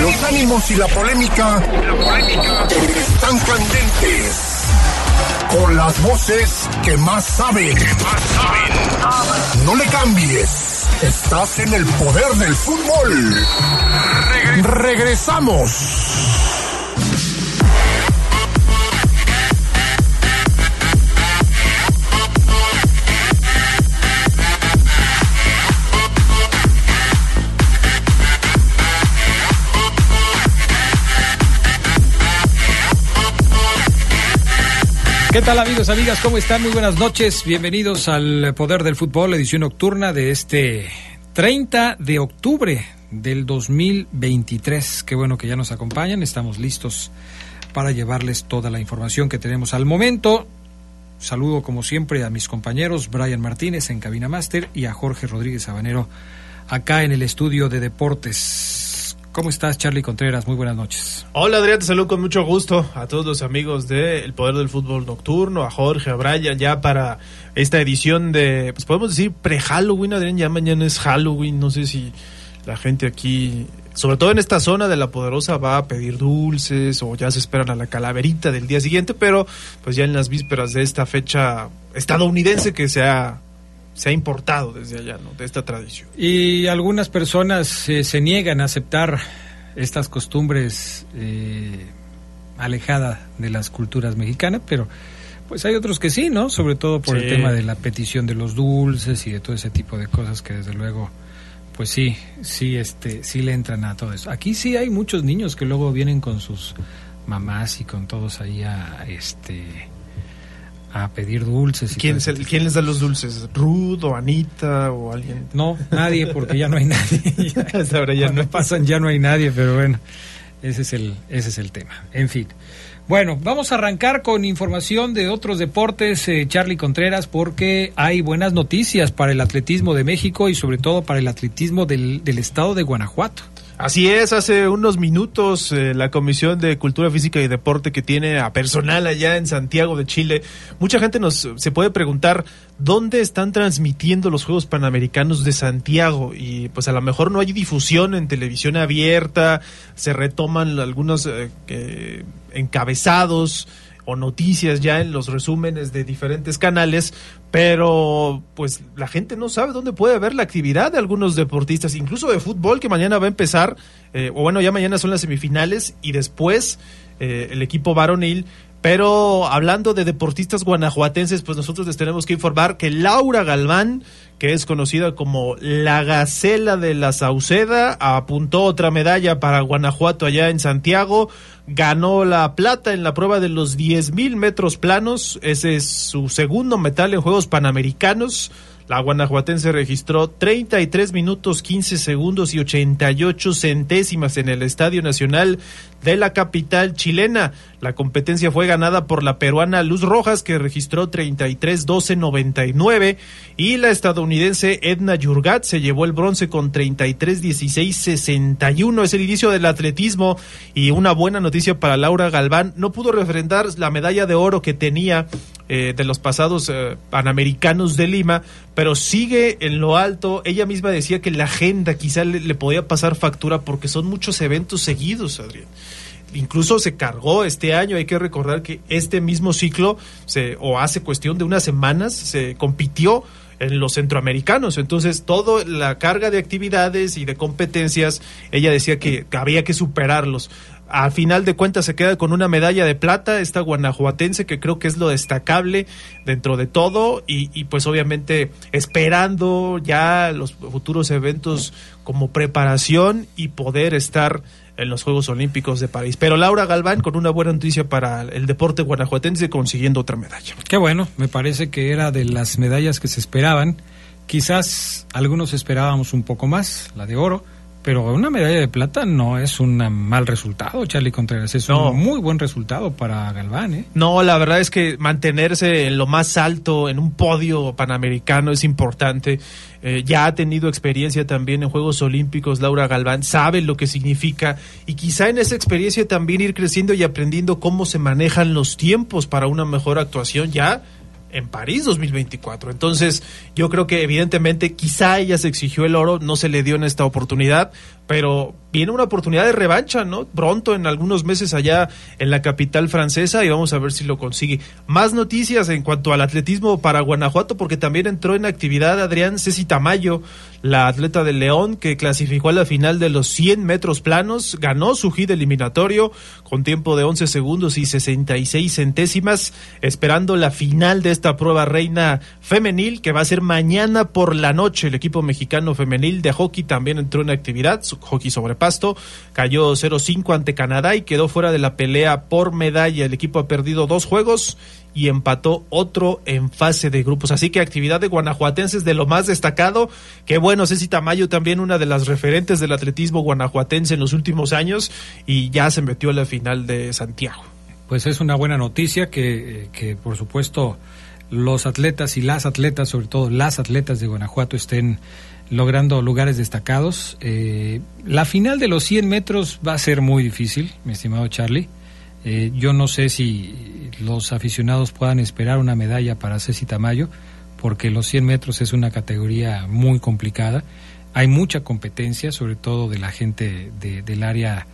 Los ánimos y la polémica, están candentes. Con las voces que más saben. No le cambies. Estás en el poder del fútbol. Regresamos. ¿Qué tal amigos, amigas? ¿Cómo están? Muy buenas noches. Bienvenidos al Poder del Fútbol, edición nocturna de este 30 de octubre del 2023. Qué bueno que ya nos acompañan. Estamos listos para llevarles toda la información que tenemos al momento. Saludo como siempre a mis compañeros Brian Martínez en Cabina Master y a Jorge Rodríguez Sabanero acá en el estudio de deportes. ¿Cómo estás, Charlie Contreras? Muy buenas noches. Hola, Adrián, te saludo con mucho gusto a todos los amigos de El Poder del Fútbol Nocturno, a Jorge, a Brian, ya para esta edición de, pues podemos decir pre-Halloween, Adrián, ya mañana es Halloween, no sé si la gente aquí, sobre todo en esta zona de La Poderosa, va a pedir dulces o ya se esperan a la calaverita del día siguiente, pero pues ya en las vísperas de esta fecha estadounidense que se ha se ha importado desde allá, ¿no? De esta tradición. Y algunas personas eh, se niegan a aceptar estas costumbres eh, alejadas de las culturas mexicanas, pero pues hay otros que sí, ¿no? Sobre todo por el tema de la petición de los dulces y de todo ese tipo de cosas que desde luego pues sí, sí este sí le entran a todo eso. Aquí sí hay muchos niños que luego vienen con sus mamás y con todos ahí a este a pedir dulces. ¿Quién, les da los dulces? ¿Ruth o Anita o alguien? No, nadie, porque ya no hay nadie. ya, ya no pasan, ya no hay nadie, pero bueno, ese es el, ese es el tema. En fin. Bueno, vamos a arrancar con información de otros deportes, eh, Charlie Contreras, porque hay buenas noticias para el atletismo de México y sobre todo para el atletismo del, del estado de Guanajuato. Así es, hace unos minutos eh, la Comisión de Cultura Física y Deporte que tiene a personal allá en Santiago de Chile, mucha gente nos se puede preguntar dónde están transmitiendo los Juegos Panamericanos de Santiago y pues a lo mejor no hay difusión en televisión abierta, se retoman algunos eh, encabezados o noticias ya en los resúmenes de diferentes canales, pero pues la gente no sabe dónde puede ver la actividad de algunos deportistas, incluso de fútbol que mañana va a empezar, eh, o bueno, ya mañana son las semifinales y después eh, el equipo varonil. Pero hablando de deportistas guanajuatenses, pues nosotros les tenemos que informar que Laura Galván, que es conocida como la Gacela de la Sauceda, apuntó otra medalla para Guanajuato allá en Santiago ganó la plata en la prueba de los 10.000 metros planos. Ese es su segundo metal en Juegos Panamericanos. La guanajuatense registró 33 minutos 15 segundos y 88 centésimas en el Estadio Nacional de la capital chilena. La competencia fue ganada por la peruana Luz Rojas, que registró 33 12 99, y la estadounidense Edna Yurgat se llevó el bronce con 33 16 61. Es el inicio del atletismo y una buena noticia para Laura Galván. No pudo refrendar la medalla de oro que tenía eh, de los pasados eh, panamericanos de Lima, pero sigue en lo alto. Ella misma decía que la agenda quizá le, le podía pasar factura porque son muchos eventos seguidos, Adrián incluso se cargó este año. Hay que recordar que este mismo ciclo, se, o hace cuestión de unas semanas, se compitió en los centroamericanos. Entonces, toda la carga de actividades y de competencias, ella decía que había que superarlos. Al final de cuentas se queda con una medalla de plata, esta guanajuatense, que creo que es lo destacable dentro de todo, y, y pues obviamente esperando ya los futuros eventos como preparación y poder estar en los Juegos Olímpicos de París. Pero Laura Galván con una buena noticia para el deporte guanajuatense consiguiendo otra medalla. Qué bueno, me parece que era de las medallas que se esperaban. Quizás algunos esperábamos un poco más, la de oro, pero una medalla de plata no es un mal resultado, Charlie Contreras. Es un muy buen resultado para Galván. ¿eh? No, la verdad es que mantenerse en lo más alto, en un podio panamericano, es importante. Eh, ya ha tenido experiencia también en Juegos Olímpicos, Laura Galván, sabe lo que significa y quizá en esa experiencia también ir creciendo y aprendiendo cómo se manejan los tiempos para una mejor actuación ya en París 2024. Entonces, yo creo que evidentemente quizá ella se exigió el oro, no se le dio en esta oportunidad, pero viene una oportunidad de revancha, ¿no? Pronto, en algunos meses allá en la capital francesa y vamos a ver si lo consigue. Más noticias en cuanto al atletismo para Guanajuato, porque también entró en actividad Adrián Ceci Tamayo, la atleta del León, que clasificó a la final de los 100 metros planos, ganó su hit eliminatorio con tiempo de 11 segundos y 66 centésimas, esperando la final de esta prueba reina femenil, que va a ser mañana por la noche. El equipo mexicano femenil de hockey también entró en actividad, hockey sobre Pasto, cayó 0-5 ante Canadá y quedó fuera de la pelea por medalla. El equipo ha perdido dos juegos y empató otro en fase de grupos. Así que actividad de guanajuatenses de lo más destacado. Qué bueno, Ceci Tamayo también una de las referentes del atletismo guanajuatense en los últimos años y ya se metió a la final de Santiago. Pues es una buena noticia que, que por supuesto los atletas y las atletas, sobre todo las atletas de Guanajuato, estén logrando lugares destacados. Eh, la final de los 100 metros va a ser muy difícil, mi estimado Charlie. Eh, yo no sé si los aficionados puedan esperar una medalla para Ceci Tamayo, porque los 100 metros es una categoría muy complicada. Hay mucha competencia, sobre todo de la gente de, del área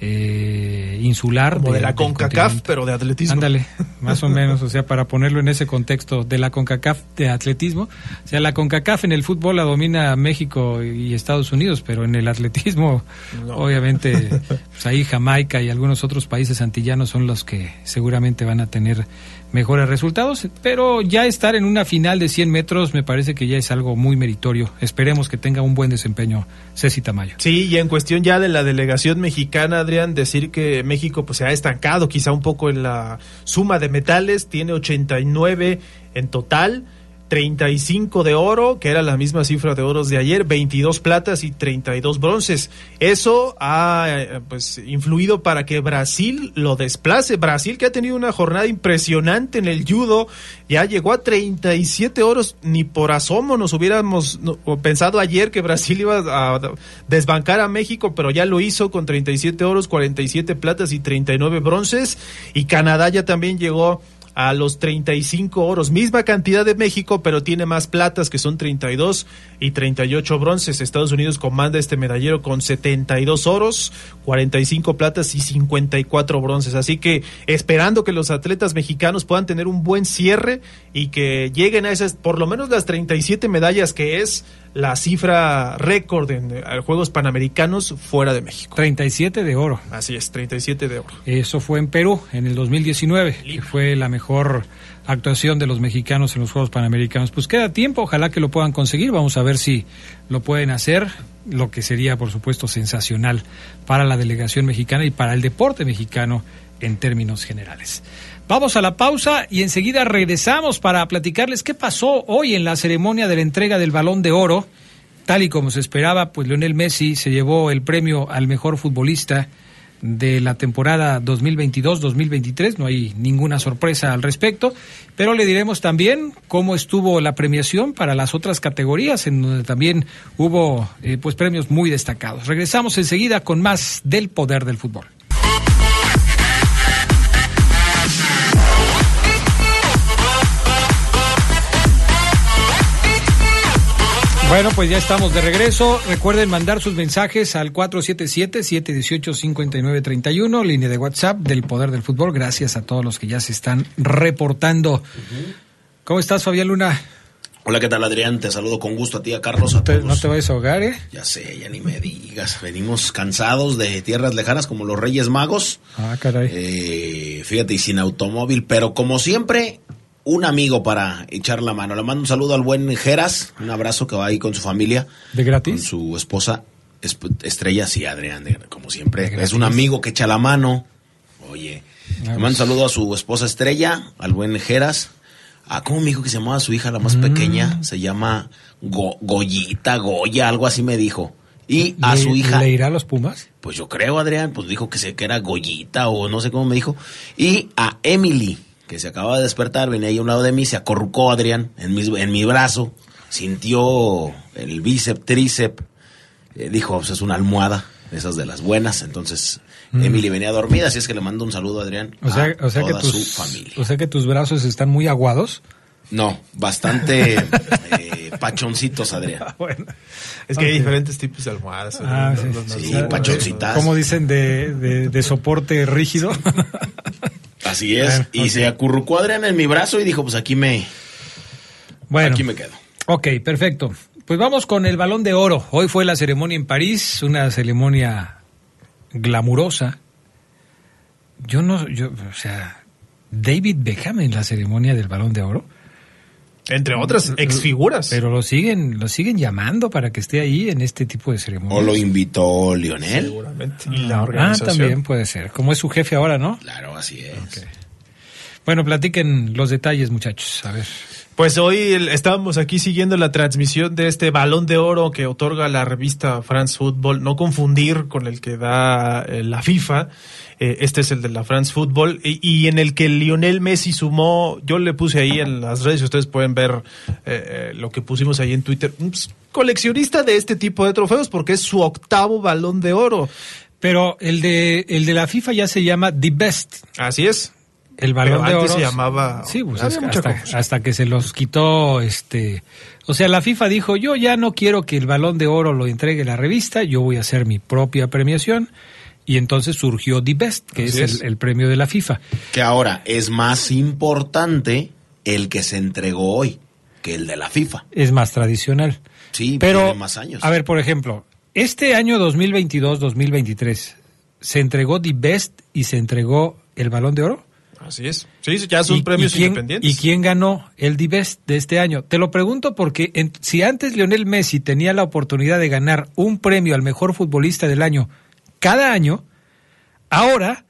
eh, insular. Como de, la CONCACAF, pero de atletismo. Ándale, más o menos, o sea, para ponerlo en ese contexto de la CONCACAF de atletismo. O sea, la CONCACAF en el fútbol la domina México y Estados Unidos, pero en el atletismo, obviamente, pues ahí Jamaica y algunos otros países antillanos son los que seguramente van a tener mejores resultados, pero ya estar en una final de 100 metros me parece que ya es algo muy meritorio. Esperemos que tenga un buen desempeño Ceci Tamayo. Sí, y en cuestión ya de la delegación mexicana, Adrián, decir que México pues se ha estancado quizá un poco en la suma de metales, tiene 89 en total 35 de oro, que era la misma cifra de oros de ayer, 22 platas y 32 bronces. Eso ha eh, pues influido para que Brasil lo desplace. Brasil que ha tenido una jornada impresionante en el judo, ya llegó a 37 oros, ni por asomo nos hubiéramos pensado ayer que Brasil iba a desbancar a México, pero ya lo hizo con 37 oros, 47 platas y 39 bronces y Canadá ya también llegó a los 35 oros, misma cantidad de México, pero tiene más platas que son 32 y 38 bronces. Estados Unidos comanda este medallero con 72 oros, 45 platas y 54 bronces. Así que esperando que los atletas mexicanos puedan tener un buen cierre y que lleguen a esas, por lo menos las 37 medallas que es la cifra récord en eh, Juegos Panamericanos fuera de México. 37 de oro. Así es, 37 de oro. Eso fue en Perú en el 2019, que fue la mejor actuación de los mexicanos en los Juegos Panamericanos. Pues queda tiempo, ojalá que lo puedan conseguir, vamos a ver si lo pueden hacer, lo que sería por supuesto sensacional para la delegación mexicana y para el deporte mexicano en términos generales. Vamos a la pausa y enseguida regresamos para platicarles qué pasó hoy en la ceremonia de la entrega del balón de oro. Tal y como se esperaba, pues Lionel Messi se llevó el premio al mejor futbolista de la temporada 2022-2023. No hay ninguna sorpresa al respecto, pero le diremos también cómo estuvo la premiación para las otras categorías, en donde también hubo eh, pues premios muy destacados. Regresamos enseguida con más del poder del fútbol. Bueno, pues ya estamos de regreso. Recuerden mandar sus mensajes al 477-718-5931, línea de WhatsApp del Poder del Fútbol. Gracias a todos los que ya se están reportando. ¿Cómo estás, Fabián Luna? Hola, ¿qué tal, Adrián? Te saludo con gusto a ti, a Carlos, a no te, todos. No te vayas a ahogar, ¿eh? Ya sé, ya ni me digas. Venimos cansados de tierras lejanas como los Reyes Magos. Ah, caray. Eh, fíjate, y sin automóvil, pero como siempre, un amigo para echar la mano. Le mando un saludo al buen Geras, un abrazo que va ahí con su familia. ¿De gratis? Con su esposa Estrella, sí, Adrián, de, como siempre. Es un amigo que echa la mano. Oye, le mando un saludo a su esposa Estrella, al buen Geras. Ah, ¿cómo me dijo que se llamaba su hija, la más mm. pequeña? Se llama Go Goyita, Goya, algo así me dijo. Y a ¿Le, su hija. ¿Le irá a los Pumas? Pues yo creo, Adrián, pues dijo que, se, que era Goyita o no sé cómo me dijo. Y a Emily que se acaba de despertar, venía ahí a un lado de mí, se acorrucó Adrián en mi, en mi brazo, sintió el bíceps, tríceps, eh, dijo, pues es una almohada, esas de las buenas, entonces mm. Emily venía dormida, así es que le mando un saludo a Adrián, o sea, a o sea toda que tus, su familia. O sea que tus brazos están muy aguados. No, bastante eh, pachoncitos, Adrián. Bueno, Es que hay diferentes tipos de almohadas. Ah, sí. pachoncitas. como dicen de, de, de soporte rígido. Así es. Bueno, y se acurrucó Adrián en mi brazo y dijo, pues aquí me, Bueno, aquí me quedo. ok, perfecto. Pues vamos con el balón de oro. Hoy fue la ceremonia en París, una ceremonia glamurosa. Yo no, yo, o sea, David Beckham en la ceremonia del balón de oro. Entre otras, exfiguras. Pero lo siguen, lo siguen llamando para que esté ahí en este tipo de ceremonias. O lo invitó Lionel. Seguramente. Y la Ah, organización. también puede ser. Como es su jefe ahora, ¿no? Claro, así es. Bueno, platiquen los detalles, muchachos. A ver. Pues hoy el- estábamos aquí siguiendo la transmisión de este balón de oro que otorga la revista France Football, no confundir con el que da eh, la FIFA. Eh, este es el de la France Football y, y en el que Lionel Messi sumó, yo le puse ahí en las redes, ustedes pueden ver eh, eh, lo que pusimos ahí en Twitter, coleccionista de este tipo de trofeos porque es su octavo balón de oro. Pero el de, el de la FIFA ya se llama The Best. Así es. El balón Pero de antes oro. se llamaba- Sí, pues había es que mucha hasta, confusión. hasta que se los quitó, este. O sea, la FIFA dijo: Yo ya no quiero que el balón de oro lo entregue la revista, yo voy a hacer mi propia premiación. Y entonces surgió The Best, que Así es, es. El, el premio de la FIFA. Que ahora es más importante el que se entregó hoy que el de la FIFA. Es más tradicional. Sí, Pero, tiene más años. a ver, por ejemplo, este año 2022-2023, ¿se entregó The Best y se entregó el balón de oro? Así es. Sí, ya son ¿Y- premios quién, independientes. ¿Y quién ganó el Divest de este año? Te lo pregunto porque en- si antes Lionel Messi tenía la oportunidad de ganar un premio al mejor futbolista del año cada año, ahora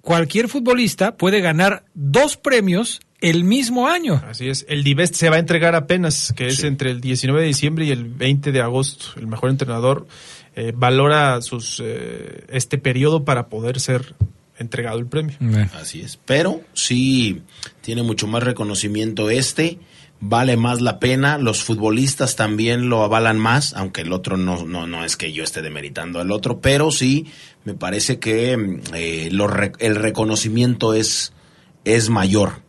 cualquier futbolista puede ganar dos premios el mismo año. Así es. El Divest se va a entregar apenas, que es entre el 19 de diciembre y el 20 de agosto. El mejor entrenador eh, valora sus eh, este periodo para poder ser entregado el premio. Así es. Pero sí tiene mucho más reconocimiento este. Vale más la pena. Los futbolistas también lo avalan más, aunque el otro no, no, no es que yo esté demeritando al otro, pero sí me parece que mm, eh, lo el reconocimiento es, es mayor.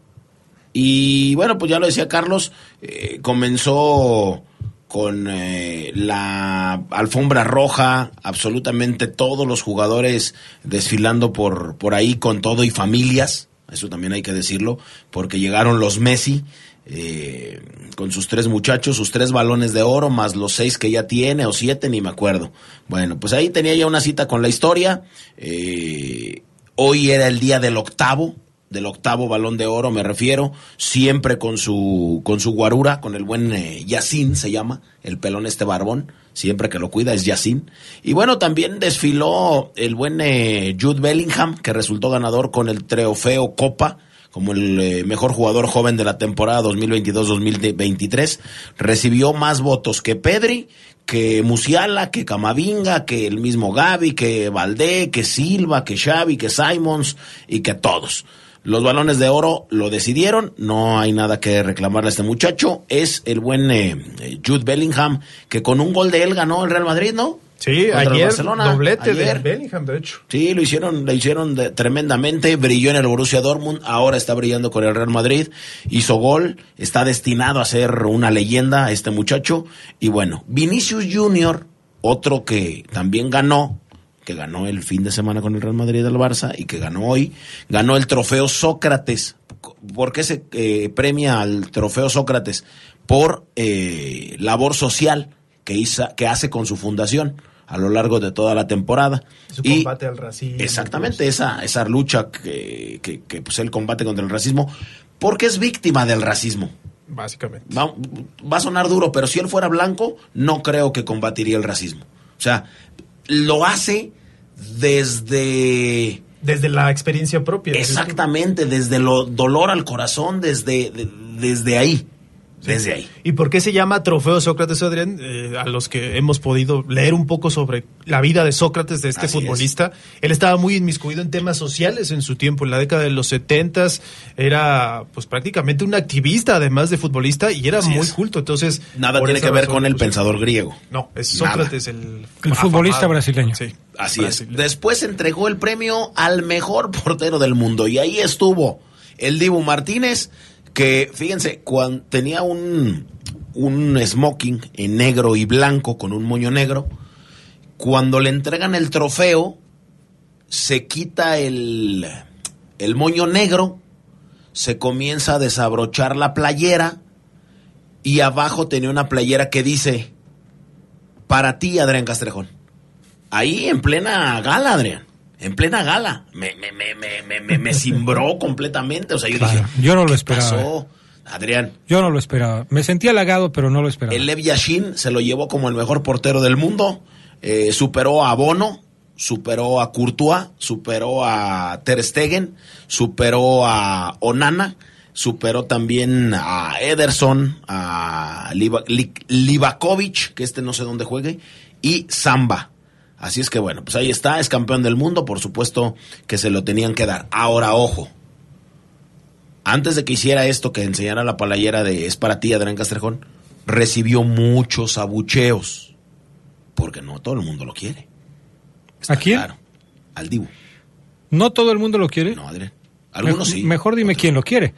Y bueno, pues ya lo decía Carlos, eh, comenzó con eh, la alfombra roja, absolutamente todos los jugadores desfilando por, por ahí con todo y familias, eso también hay que decirlo, porque llegaron los Messi eh, con sus tres muchachos, sus tres balones de oro, más los seis que ya tiene, o siete, ni me acuerdo. Bueno, pues ahí tenía ya una cita con la historia, eh, hoy era el día del octavo, del octavo balón de oro me refiero, siempre con su con su guarura, con el buen eh, Yacine se llama, el pelón este barbón, siempre que lo cuida es Yacine. Y bueno, también desfiló el buen eh, Jude Bellingham, que resultó ganador con el trofeo Copa como el eh, mejor jugador joven de la temporada 2022-2023, recibió más votos que Pedri, que Musiala, que Camavinga, que el mismo Gaby, que Valdé, que Silva, que Xavi, que Simons y que todos. Los balones de oro lo decidieron, no hay nada que reclamarle a este muchacho. Es el buen eh, eh, Jude Bellingham, que con un gol de él ganó el Real Madrid, ¿no? Sí, Contra ayer Barcelona, doblete de ayer. Bellingham, de hecho. Sí, lo hicieron, lo hicieron de- tremendamente, brilló en el Borussia Dortmund, ahora está brillando con el Real Madrid, hizo gol, está destinado a ser una leyenda este muchacho, y bueno, Vinicius Junior, otro que también ganó, que ganó el fin de semana con el Real Madrid del Barça y que ganó hoy, ganó el trofeo Sócrates. ¿Por qué se eh, premia al trofeo Sócrates? Por eh, labor social que, hizo, que hace con su fundación a lo largo de toda la temporada. Su Y- combate al racismo. Exactamente, esa, esa lucha que, que, que, pues él combate contra el racismo, porque es víctima del racismo. Básicamente. Va, va a sonar duro, pero si él fuera blanco, no creo que combatiría el racismo. O sea, lo hace desde... Desde la experiencia propia. Exactamente, desde lo dolor al corazón, desde, de- desde ahí. Desde ahí. ¿Y por qué se llama Trofeo Sócrates, Adrián? Eh, a los que hemos podido leer un poco sobre la vida de Sócrates, de este Así futbolista. Él estaba muy inmiscuido en temas sociales en su tiempo. En la década de los setentas era pues prácticamente un activista, además de futbolista, y era Así muy es. culto. Entonces, Nada tiene que ver razón, con el pues, pensador griego. No, es Nada. Sócrates el... El futbolista brasileño. Sí, Así es. brasileño. Después entregó el premio al mejor portero del mundo y ahí estuvo el Dibu Martínez que fíjense, cuando tenía un, un smoking en negro y blanco con un moño negro, cuando le entregan el trofeo, se quita el, el moño negro, se comienza a desabrochar la playera y abajo tenía una playera que dice, para ti, Adrián Castrejón. Ahí en plena gala, Adrián. En plena gala. Me, me, me, me, me, me cimbró completamente. O sea, yo Claro, dije, yo no lo ¿qué esperaba, pasó? Adrián, Yo no lo esperaba. Me sentí halagado, pero no lo esperaba. el Lev Yashin se lo llevó como el mejor portero del mundo. Eh, superó a Bono, superó a Courtois, superó a Ter Stegen, superó a Onana, superó también a Ederson, a Liva- Li- Livakovic, que este no sé dónde juegue, y Samba. Así es que bueno, pues ahí está, es campeón del mundo, por supuesto que se lo tenían que dar. Ahora, ojo, antes de que hiciera esto, que enseñara la playera de Es para ti, Adrián Castrejón, recibió muchos abucheos. Porque no todo el mundo lo quiere. Está ¿A quién? claro. Al Dibu. ¿No todo el mundo lo quiere? No, Adrián. Algunos Me- sí. Mejor dime quién lo quiere.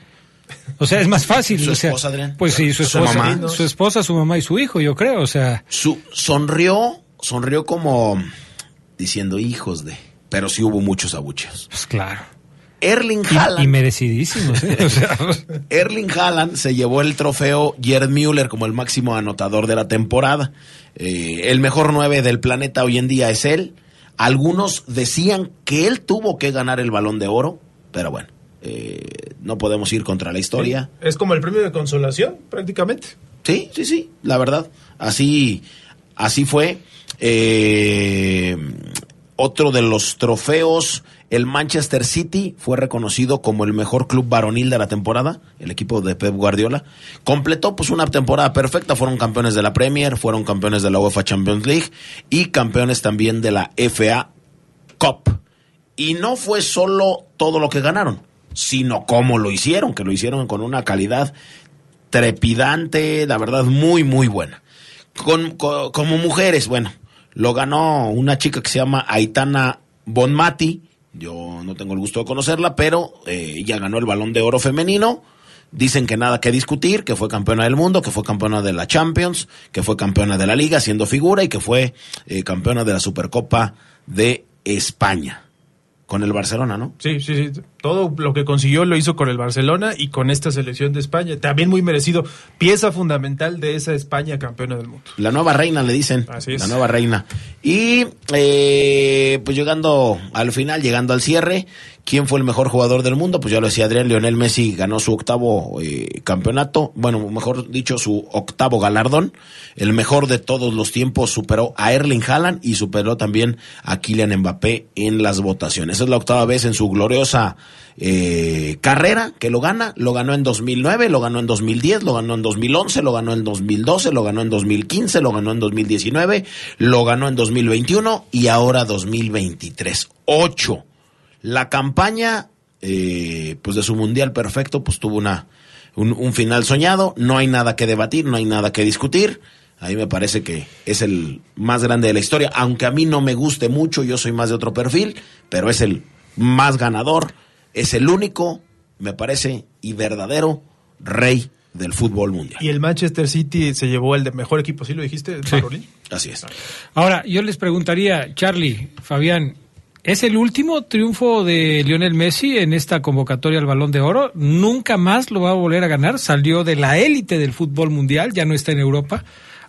O sea, es más fácil. Su o sea, esposa, Adrián. Pues sí, su Su esposa, mamá. su esposa, su mamá y su hijo, yo creo. O sea, Su, sonrió, sonrió como diciendo hijos de. Pero sí hubo muchos abucheos. pues claro. Erling Y, Haaland. y merecidísimos, ¿eh? O sea, Erling Haaland se llevó el trofeo Gerd Müller como el máximo anotador de la temporada. Eh, el mejor nueve del planeta hoy en día es él. Algunos decían que él tuvo que ganar el balón de oro, pero bueno, eh, no podemos ir contra la historia. Es como el premio de consolación, prácticamente. Sí, sí, sí, la verdad. Así, así fue. Eh, otro de los trofeos, el Manchester City fue reconocido como el mejor club varonil de la temporada, el equipo de Pep Guardiola. Completó pues una temporada perfecta, fueron campeones de la Premier, fueron campeones de la UEFA Champions League y campeones también de la FA Cup. Y no fue solo todo lo que ganaron, sino cómo lo hicieron, que lo hicieron con una calidad trepidante, la verdad, muy, muy buena. Con, co- como mujeres, bueno, lo ganó una chica que se llama Aitana Bonmati. Yo no tengo el gusto de conocerla, pero eh, ella ganó el balón de oro femenino. Dicen que nada que discutir, que fue campeona del mundo, que fue campeona de la Champions, que fue campeona de la Liga siendo figura y que fue eh, campeona de la Supercopa de España. Con el Barcelona, ¿no? Sí, sí, sí. Todo lo que consiguió lo hizo con el Barcelona y con esta selección de España. También muy merecido. Pieza fundamental de esa España campeona del mundo. La nueva reina, le dicen. Así es. La nueva reina. Y eh, pues llegando al final, llegando al cierre, ¿quién fue el mejor jugador del mundo? Pues ya lo decía Adrián, Lionel Messi ganó su octavo eh, campeonato, bueno, mejor dicho, su octavo galardón. El mejor de todos los tiempos superó a Erling Haaland y superó también a Kylian Mbappé en las votaciones. Es la octava vez en su gloriosa eh, carrera que lo gana. Lo ganó en 2009, lo ganó en 2010, lo ganó en 2011, lo ganó en 2012, lo ganó en 2015, lo ganó en 2019, lo ganó en 2021 y ahora 2023. Ocho. La campaña, eh, pues de su mundial perfecto, pues tuvo una un, un final soñado. No hay nada que debatir, no hay nada que discutir. A mí me parece que es el más grande de la historia, aunque a mí no me guste mucho, yo soy más de otro perfil, pero es el más ganador, es el único, me parece, y verdadero rey del fútbol mundial. Y el Manchester City se llevó el de mejor equipo, ¿sí lo dijiste? Sí. Así es. Ahora, yo les preguntaría, Charlie, Fabián, ¿es el último triunfo de Lionel Messi en esta convocatoria al Balón de Oro? ¿Nunca más lo va a volver a ganar? Salió de la élite del fútbol mundial, ya no está en Europa,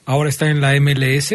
ahora está en la MLS.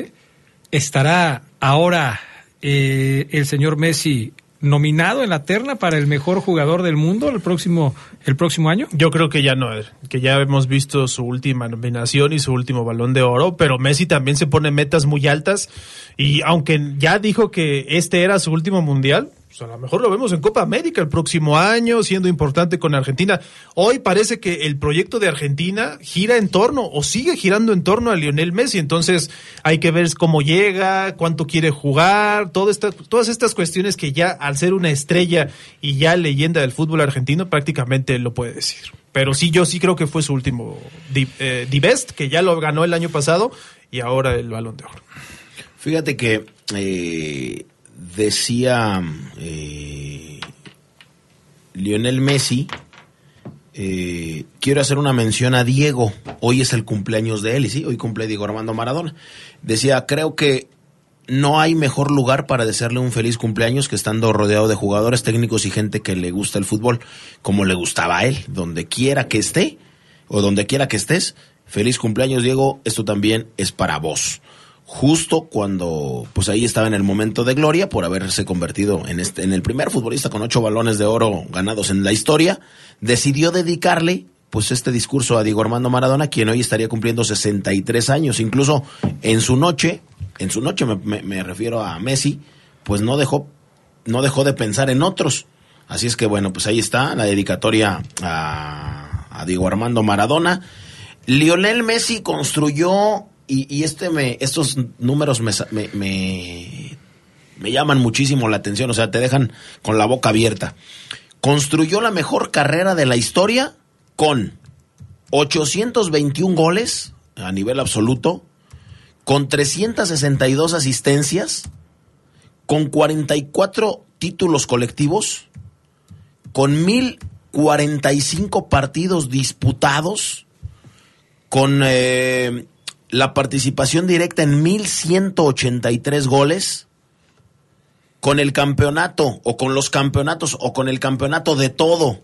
¿Estará ahora eh, el señor Messi nominado en la terna para el mejor jugador del mundo el próximo, el próximo año? Yo creo que ya no, que ya hemos visto su última nominación y su último balón de oro, pero Messi también se pone metas muy altas y aunque ya dijo que este era su último mundial, pues a lo mejor lo vemos en Copa América el próximo año, siendo importante con Argentina. Hoy parece que el proyecto de Argentina gira en torno o sigue girando en torno a Lionel Messi, entonces hay que ver cómo llega, cuánto quiere jugar, todas estas cuestiones que ya al ser una estrella y ya leyenda del fútbol argentino prácticamente lo puede decir. Pero sí, yo sí creo que fue su último eh, Di Best, que ya lo ganó el año pasado y ahora el balón de oro. Fíjate que eh, decía eh, Lionel Messi eh, quiero hacer una mención a Diego. Hoy es el cumpleaños de él, y sí, hoy cumple Diego Armando Maradona. Decía, creo que no hay mejor lugar para desearle un feliz cumpleaños que estando rodeado de jugadores técnicos y gente que le gusta el fútbol, como le gustaba a él, donde quiera que esté o donde quiera que estés. Feliz cumpleaños, Diego. Esto también es para vos. Justo cuando, pues ahí estaba en el momento de gloria por haberse convertido en este, en el primer futbolista con ocho balones de oro ganados en la historia, decidió dedicarle pues este discurso a Diego Armando Maradona, quien hoy estaría cumpliendo 63 años. Incluso en su noche, en su noche me, refiero a Messi, pues no dejó, no dejó de pensar en otros. Así es que bueno, pues ahí está la dedicatoria a, a Diego Armando Maradona. Lionel Messi construyó, y, este me, estos números me, me, me llaman muchísimo la atención, o sea, te dejan con la boca abierta. Construyó la mejor carrera de la historia con 821 goles a nivel absoluto, con 362 asistencias, con 44 títulos colectivos, con 1045 partidos disputados, con eh, la participación directa en 1183 goles, con el campeonato o con los campeonatos o con el campeonato de todo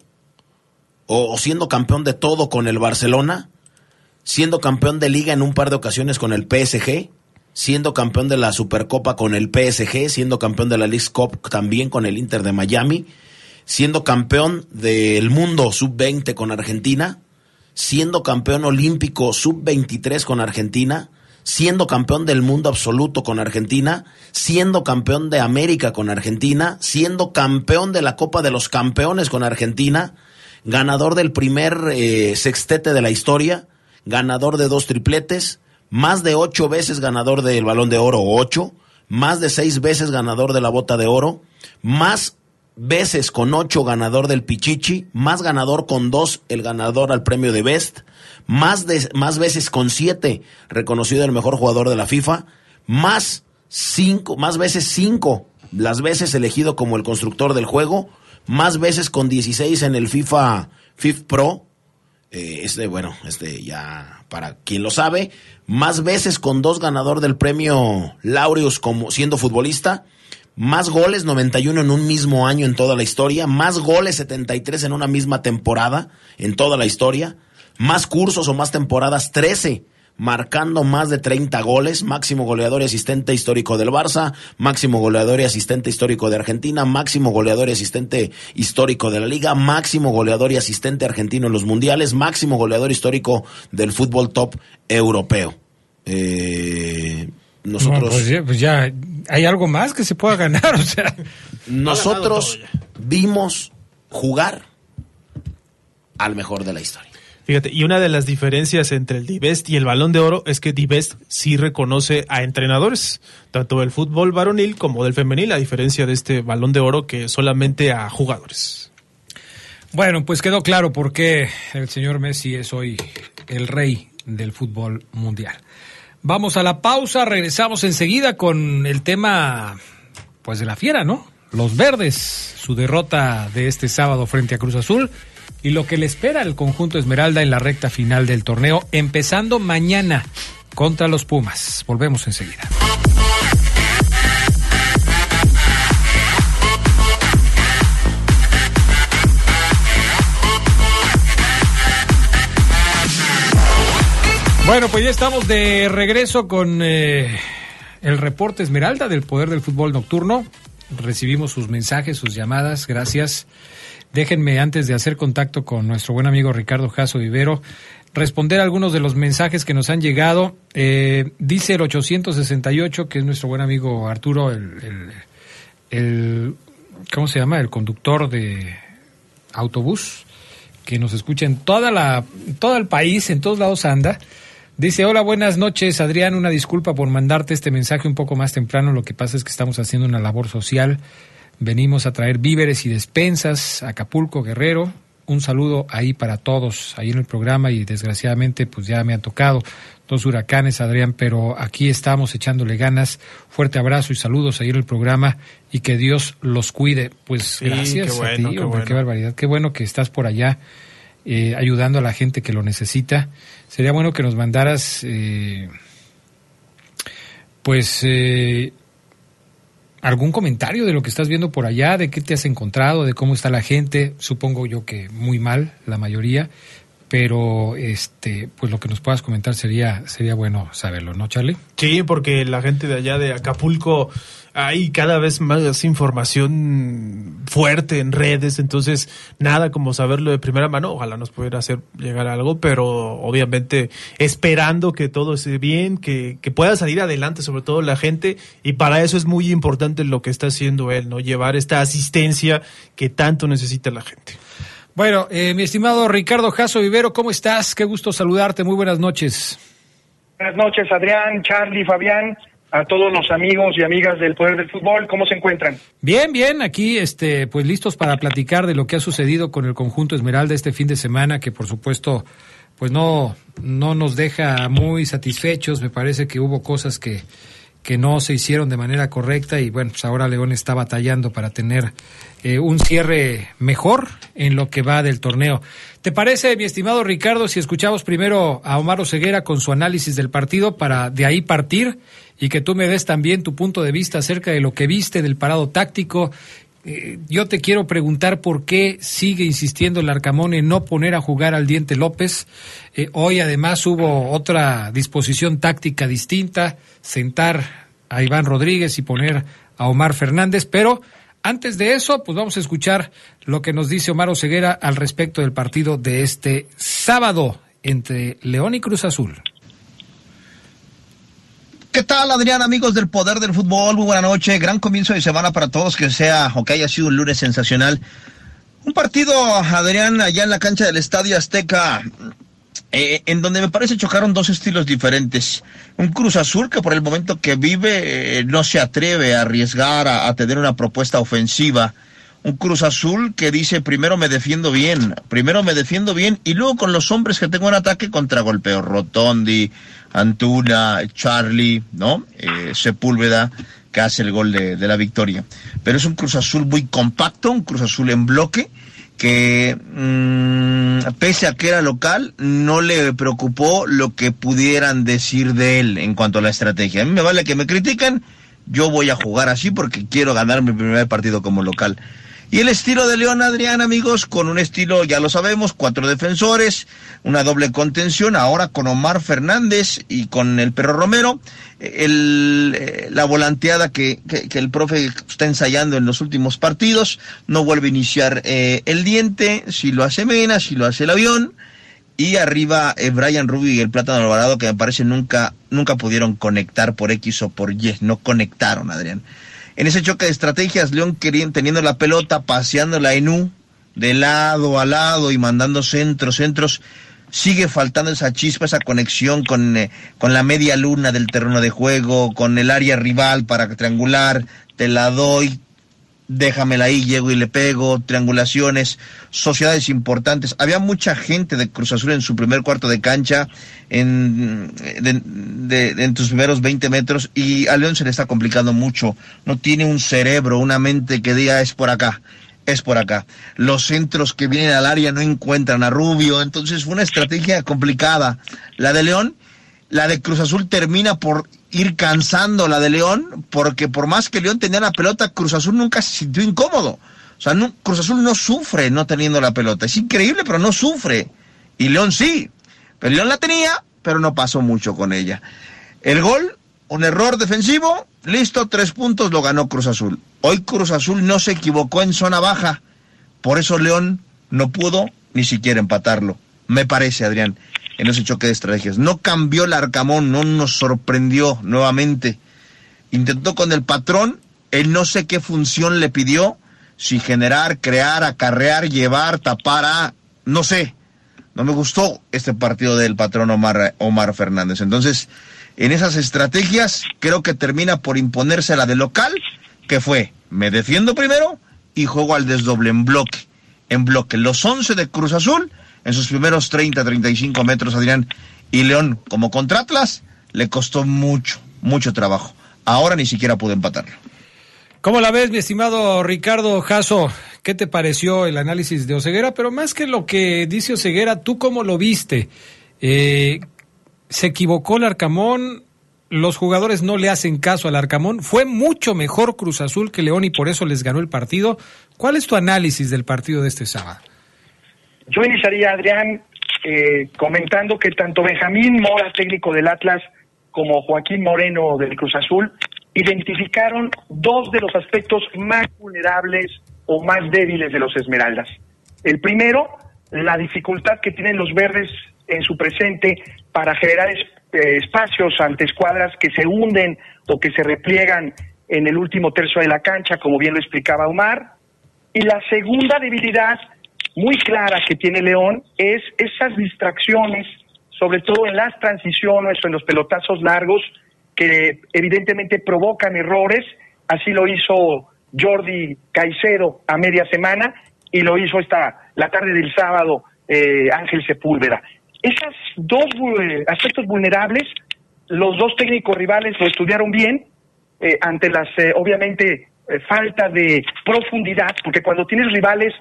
o, siendo campeón de todo con el Barcelona, siendo campeón de liga en un par de ocasiones con el PSG, siendo campeón de la Supercopa con el PSG, siendo campeón de la League Cup también con el Inter de Miami, siendo campeón del mundo sub-20 con Argentina, siendo campeón olímpico sub-23 con Argentina, siendo campeón del mundo absoluto con Argentina, siendo campeón de América con Argentina, siendo campeón de la Copa de los Campeones con Argentina, ganador del primer eh, sextete de la historia, ganador de dos tripletes, más de ocho veces ganador del balón de oro, ocho, más de seis veces ganador de la bota de oro, más veces con ocho ganador del Pichichi, más ganador con dos el ganador al premio de Best, más, de, más veces con siete reconocido el mejor jugador de la FIFA, más cinco, más veces cinco las veces elegido como el constructor del juego, más veces con 16 en el FIFA FIFA Pro. Eh, este, bueno, este ya para quien lo sabe, más veces con dos ganador del premio Laureus como siendo futbolista, más goles 91 en un mismo año en toda la historia, más goles 73 en una misma temporada en toda la historia, más cursos o más temporadas 13 marcando más de 30 goles, máximo goleador y asistente histórico del Barça, máximo goleador y asistente histórico de Argentina, máximo goleador y asistente histórico de la Liga, máximo goleador y asistente argentino en los mundiales, máximo goleador histórico del fútbol top europeo. Eh, nosotros. Pues, pues, ya, hay algo más que se pueda ganar, o sea. Nosotros vimos jugar al mejor de la historia. Fíjate, y una de las diferencias entre el Divest y el Balón de Oro es que Divest sí reconoce a entrenadores, tanto del fútbol varonil como del femenil, a diferencia de este Balón de Oro que solamente a jugadores. Bueno, pues quedó claro por qué el señor Messi es hoy el rey del fútbol mundial. Vamos a la pausa, regresamos enseguida con el tema pues de la fiera, ¿no? Los verdes, su derrota de este sábado frente a Cruz Azul y lo que le espera al conjunto Esmeralda en la recta final del torneo, empezando mañana contra los Pumas. Volvemos enseguida. Bueno, pues ya estamos de regreso con eh, el reporte Esmeralda del Poder del Fútbol Nocturno. Recibimos sus mensajes, sus llamadas. Gracias. Déjenme, antes de hacer contacto con nuestro buen amigo Ricardo Jasso Vivero, responder algunos de los mensajes que nos han llegado. Eh, dice el 868, que es nuestro buen amigo Arturo, el, el, ¿cómo se llama? El conductor de autobús, que nos escucha en toda la, todo el país, en todos lados anda. Dice, hola, buenas noches, Adrián, una disculpa por mandarte este mensaje un poco más temprano, lo que pasa es que estamos haciendo una labor social Venimos a traer víveres y despensas a Acapulco, Guerrero. Un saludo ahí para todos, ahí en el programa y desgraciadamente pues ya me han tocado dos huracanes, Adrián, pero aquí estamos echándole ganas. Fuerte abrazo y saludos ahí en el programa y que Dios los cuide. Pues gracias a ti, qué, qué barbaridad. Qué bueno que estás por allá eh, ayudando a la gente que lo necesita. Sería bueno que nos mandaras, eh, pues, eh, algún comentario de lo que estás viendo por allá, de qué te has encontrado, de cómo está la gente. Supongo yo que muy mal, la mayoría, pero este, pues lo que nos puedas comentar sería, sería bueno saberlo, ¿no, Charlie? Sí, porque la gente de allá de Acapulco hay cada vez más información fuerte en redes, entonces nada como saberlo de primera mano, ojalá nos pudiera hacer llegar algo, pero obviamente esperando que todo esté bien, que, que pueda salir adelante sobre todo la gente y para eso es muy importante lo que está haciendo él, ¿no? Llevar esta asistencia que tanto necesita la gente. Bueno, eh, mi estimado Ricardo Jasso Vivero, ¿cómo estás? Qué gusto saludarte, muy buenas noches. Buenas noches, Adrián, Charlie, Fabián a todos los amigos y amigas del Poder del Fútbol. ¿Cómo se encuentran? Bien, bien, aquí este, pues listos para platicar de lo que ha sucedido con el conjunto Esmeralda este fin de semana, que por supuesto pues no, no nos deja muy satisfechos. Me parece que hubo cosas que, que no se hicieron de manera correcta y bueno, pues ahora León está batallando para tener eh, un cierre mejor en lo que va del torneo. ¿Te parece, mi estimado Ricardo, si escuchamos primero a Omar Ceguera con su análisis del partido para de ahí partir y que tú me des también tu punto de vista acerca de lo que viste del parado táctico? Eh, yo te quiero preguntar por qué sigue insistiendo el Arcamón en no poner a jugar al Diente López. Eh, hoy además hubo otra disposición táctica distinta, sentar a Iván Rodríguez y poner a Omar Fernández, pero antes de eso, pues vamos a escuchar lo que nos dice Omar Ceguera al respecto del partido de este sábado entre León y Cruz Azul. ¿Qué tal, Adrián, amigos del Poder del Fútbol? Muy buena noche. Gran comienzo de semana para todos, que sea o que haya sido un lunes sensacional. Un partido, Adrián, allá en la cancha del Estadio Azteca, eh, en donde me parece chocaron dos estilos diferentes. Un Cruz Azul que por el momento que vive eh, no se atreve a arriesgar a, tener una propuesta ofensiva. Un Cruz Azul que dice primero me defiendo bien, primero me defiendo bien y luego con los hombres que tengo en ataque contra golpeo. Rotondi, Antuna, Charlie, ¿no? Eh, Sepúlveda que hace el gol de, la victoria. Pero es un Cruz Azul muy compacto, un Cruz Azul en bloque que mmm, pese a que era local, no le preocupó lo que pudieran decir de él en cuanto a la estrategia. A mí me vale que me critiquen, yo voy a jugar así porque quiero ganar mi primer partido como local. Y el estilo de León Adrián, amigos, con un estilo, ya lo sabemos, cuatro defensores, una doble contención, ahora con Omar Fernández y con el Perro Romero, el, eh, la volanteada que, que, el profe está ensayando en los últimos partidos, no vuelve a iniciar eh, el diente, si lo hace Mena, si lo hace el avión, y arriba eh, Brian Rubio y el Plátano Alvarado, que me parece nunca, nunca pudieron conectar por X o por Y, no conectaron, Adrián. En ese choque de estrategias, León teniendo la pelota, paseando la ENU de lado a lado y mandando centros, centros, sigue faltando esa chispa, esa conexión con, eh, con la media luna del terreno de juego, con el área rival para triangular, te la doy, déjamela ahí, llego y le pego, triangulaciones, sociedades importantes. Había mucha gente de Cruz Azul en su primer cuarto de cancha, en, en tus primeros 20 metros, y a León se le está complicando mucho. No tiene un cerebro, una mente que diga es por acá. Es por acá. Los centros que vienen al área no encuentran a Rubio, entonces fue una estrategia complicada. La de León, la de Cruz Azul termina por ir cansando la de León, porque por más que León tenía la pelota, Cruz Azul nunca se sintió incómodo. O sea, Cruz Azul no sufre no teniendo la pelota. Es increíble, pero no sufre. Y León sí. Pero León la tenía, pero no pasó mucho con ella. El gol, un error defensivo, listo, tres puntos, lo ganó Cruz Azul. Hoy Cruz Azul no se equivocó en zona baja. Por eso León no pudo ni siquiera empatarlo. Me parece, Adrián en ese choque de estrategias. No cambió el Arcamón, no nos sorprendió nuevamente. Intentó con el patrón, él no sé qué función le pidió, si generar, crear, acarrear, llevar, tapar a, no sé. No me gustó este partido del patrón Omar, Omar Fernández. Entonces, en esas estrategias, creo que termina por imponerse la de local, que fue, me defiendo primero y juego al desdoble en bloque. En bloque. Los 11 de Cruz Azul en sus primeros 30, 35 metros, Adrián. Y León, como contra Atlas, le costó mucho, mucho trabajo. Ahora ni siquiera pudo empatarlo. ¿Cómo la ves, mi estimado Ricardo Jasso? ¿qué te pareció el análisis de Oseguera? Pero más que lo que dice Oseguera, ¿tú cómo lo viste? Eh, ¿Se equivocó el Arcamón? los jugadores no le hacen caso al Arcamón. Fue mucho mejor Cruz Azul que León y por eso les ganó el partido. ¿Cuál es tu análisis del partido de este sábado? Yo iniciaría, Adrián, eh, comentando que tanto Benjamín Mora, técnico del Atlas, como Joaquín Moreno del Cruz Azul, identificaron dos de los aspectos más vulnerables o más débiles de los Esmeraldas. El primero, la dificultad que tienen los verdes en su presente para generar eh, espacios ante escuadras que se hunden o que se repliegan en el último tercio de la cancha, como bien lo explicaba Omar. Y la segunda debilidad muy clara que tiene León es esas distracciones, sobre todo en las transiciones o en los pelotazos largos, que evidentemente provocan errores. Así lo hizo Jordi Caicedo a media semana y lo hizo esta la tarde del sábado eh, Ángel Sepúlveda. Esos dos eh, aspectos vulnerables, los dos técnicos rivales lo estudiaron bien eh, ante las, eh, obviamente, falta de profundidad, porque cuando tienes rivales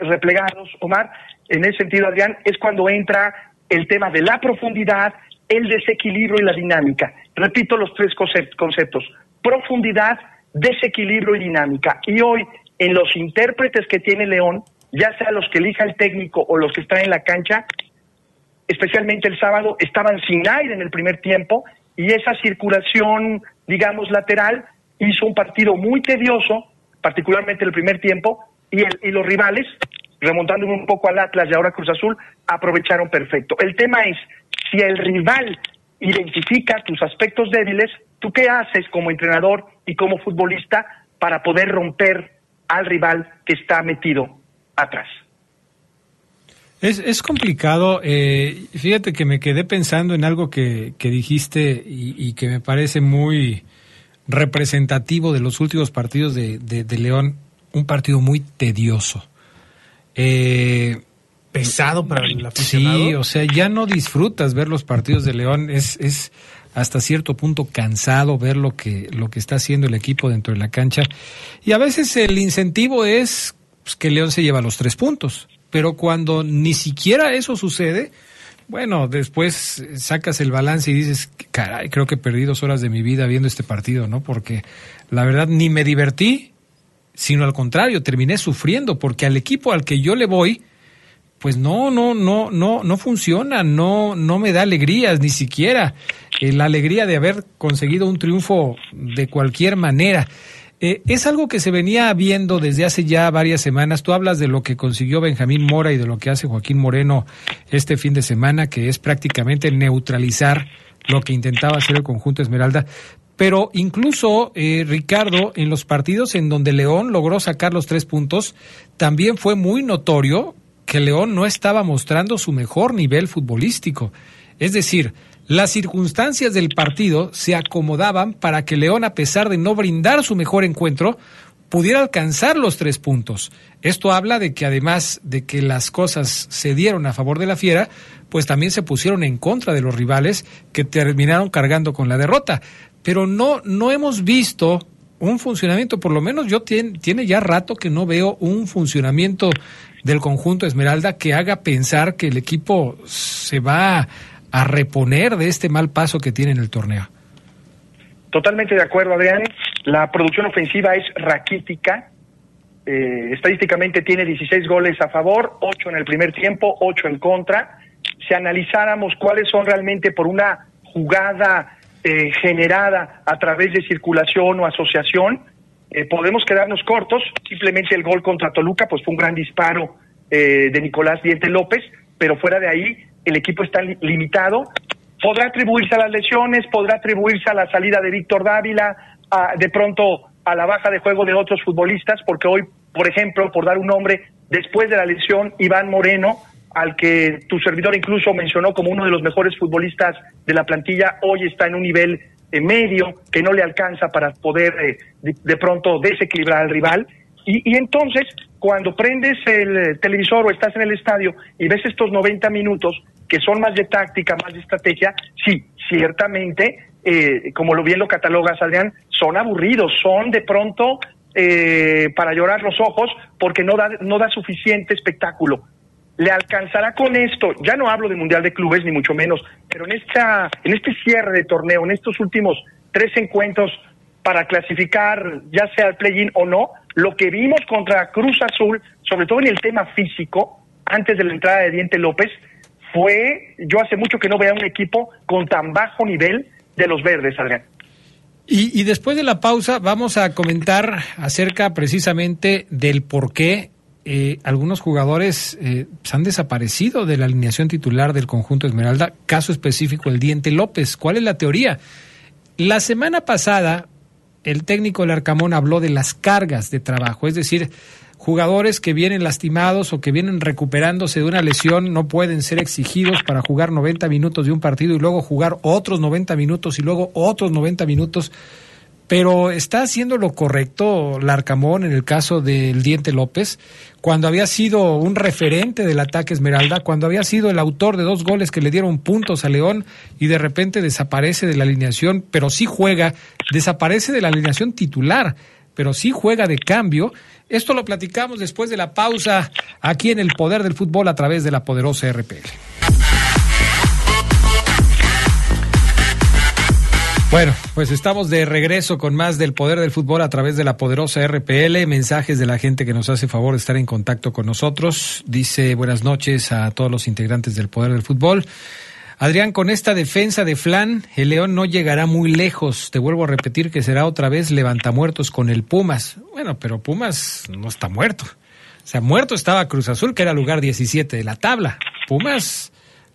replegados, Omar, en ese sentido, Adrián, es cuando entra el tema de la profundidad, el desequilibrio y la dinámica. Repito los tres conceptos, profundidad, desequilibrio y dinámica. Y hoy, en los intérpretes que tiene León, ya sea los que elija el técnico o los que están en la cancha, especialmente el sábado, estaban sin aire en el primer tiempo y esa circulación, digamos, lateral hizo un partido muy tedioso, particularmente el primer tiempo, y, y los rivales, remontando un poco al Atlas y ahora Cruz Azul, aprovecharon perfecto. El tema es, si el rival identifica tus aspectos débiles, ¿tú qué haces como entrenador y como futbolista para poder romper al rival que está metido atrás? Es, es complicado. Eh, fíjate que me quedé pensando en algo que, dijiste y, que me parece muy representativo de los últimos partidos de, de, León. Un partido muy tedioso. Eh, Pesado para el aficionado. Sí, o sea, ya no disfrutas ver los partidos de León. Es, es hasta cierto punto cansado ver lo que, lo que está haciendo el equipo dentro de la cancha. Y a veces el incentivo es pues, que León se lleva los tres puntos pero cuando ni siquiera eso sucede, bueno, después sacas el balance y dices, caray, creo que perdí dos horas de mi vida viendo este partido, ¿no? Porque la verdad ni me divertí, sino al contrario, terminé sufriendo, porque al equipo al que yo le voy, pues no, no, no, no, no funciona, no, no me da alegrías, ni siquiera eh, la alegría de haber conseguido un triunfo de cualquier manera. Eh, es algo que se venía viendo desde hace ya varias semanas. Tú hablas de lo que consiguió Benjamín Mora y de lo que hace Joaquín Moreno este fin de semana, que es prácticamente neutralizar lo que intentaba hacer el conjunto Esmeralda. Pero incluso, eh, Ricardo, en los partidos en donde León logró sacar los tres puntos, también fue muy notorio que León no estaba mostrando su mejor nivel futbolístico. Es decir, las circunstancias del partido se acomodaban para que León, a pesar de no brindar su mejor encuentro, pudiera alcanzar los tres puntos. Esto habla de que además de que las cosas se dieron a favor de la Fiera, pues también se pusieron en contra de los rivales que terminaron cargando con la derrota. Pero no, no hemos visto un funcionamiento, por lo menos yo tiene, tiene ya rato que no veo un funcionamiento del conjunto Esmeralda que haga pensar que el equipo se va a reponer de este mal paso que tiene en el torneo. Totalmente de acuerdo, Adrián. La producción ofensiva es raquítica. Eh, estadísticamente tiene 16 goles a favor, 8 en el primer tiempo, 8 en contra. Si analizáramos cuáles son realmente por una jugada eh, generada a través de circulación o asociación, eh, podemos quedarnos cortos. Simplemente el gol contra Toluca pues fue un gran disparo de Nicolás Diente López, pero fuera de ahí el equipo está limitado. Podrá atribuirse a las lesiones, podrá atribuirse a la salida de Víctor Dávila, a, de pronto a la baja de juego de otros futbolistas, porque hoy, por ejemplo, por dar un nombre, después de la lesión, Iván Moreno, al que tu servidor incluso mencionó como uno de los mejores futbolistas de la plantilla, hoy está en un nivel eh, medio que no le alcanza para poder eh, de, pronto desequilibrar al rival. Y, entonces, cuando prendes el eh, televisor o estás en el estadio y ves estos 90 minutos, que son más de táctica, más de estrategia, sí, ciertamente, eh, como lo bien lo catalogas, Adrián, son aburridos, son de pronto eh, para llorar los ojos porque no da, no da suficiente espectáculo. ¿Le alcanzará con esto? Ya no hablo de Mundial de Clubes, ni mucho menos, pero en, esta, en este cierre de torneo, en estos últimos tres encuentros para clasificar, ya sea al play-in o no, lo que vimos contra Cruz Azul, sobre todo en el tema físico, antes de la entrada de Diente López, fue, yo hace mucho que no veía un equipo con tan bajo nivel de los verdes, Adrián. Y, y, después de la pausa vamos a comentar acerca precisamente del por qué eh, algunos jugadores eh, se han desaparecido de la alineación titular del conjunto Esmeralda, caso específico el Diente López. ¿Cuál es la teoría? La semana pasada el técnico Larcamón habló de las cargas de trabajo, es decir, jugadores que vienen lastimados o que vienen recuperándose de una lesión no pueden ser exigidos para jugar 90 minutos de un partido y luego jugar otros 90 minutos y luego otros 90 minutos pero está haciendo lo correcto Larcamón en el caso del Diente López, cuando había sido un referente del ataque Esmeralda, cuando había sido el autor de dos goles que le dieron puntos a León y de repente desaparece de la alineación, pero sí juega, desaparece de la alineación titular, pero sí juega de cambio. Esto lo platicamos después de la pausa aquí en el Poder del Fútbol a través de la poderosa RPL. Bueno, pues estamos de regreso con más del poder del fútbol a través de la poderosa RPL. Mensajes de la gente que nos hace favor de estar en contacto con nosotros. Dice buenas noches a todos los integrantes del poder del fútbol. Adrián, con esta defensa de Flan, el León no llegará muy lejos. Te vuelvo a repetir que será otra vez levantamuertos con el Pumas. Bueno, pero Pumas no está muerto. O sea, muerto estaba Cruz Azul, que era lugar 17 de la tabla. Pumas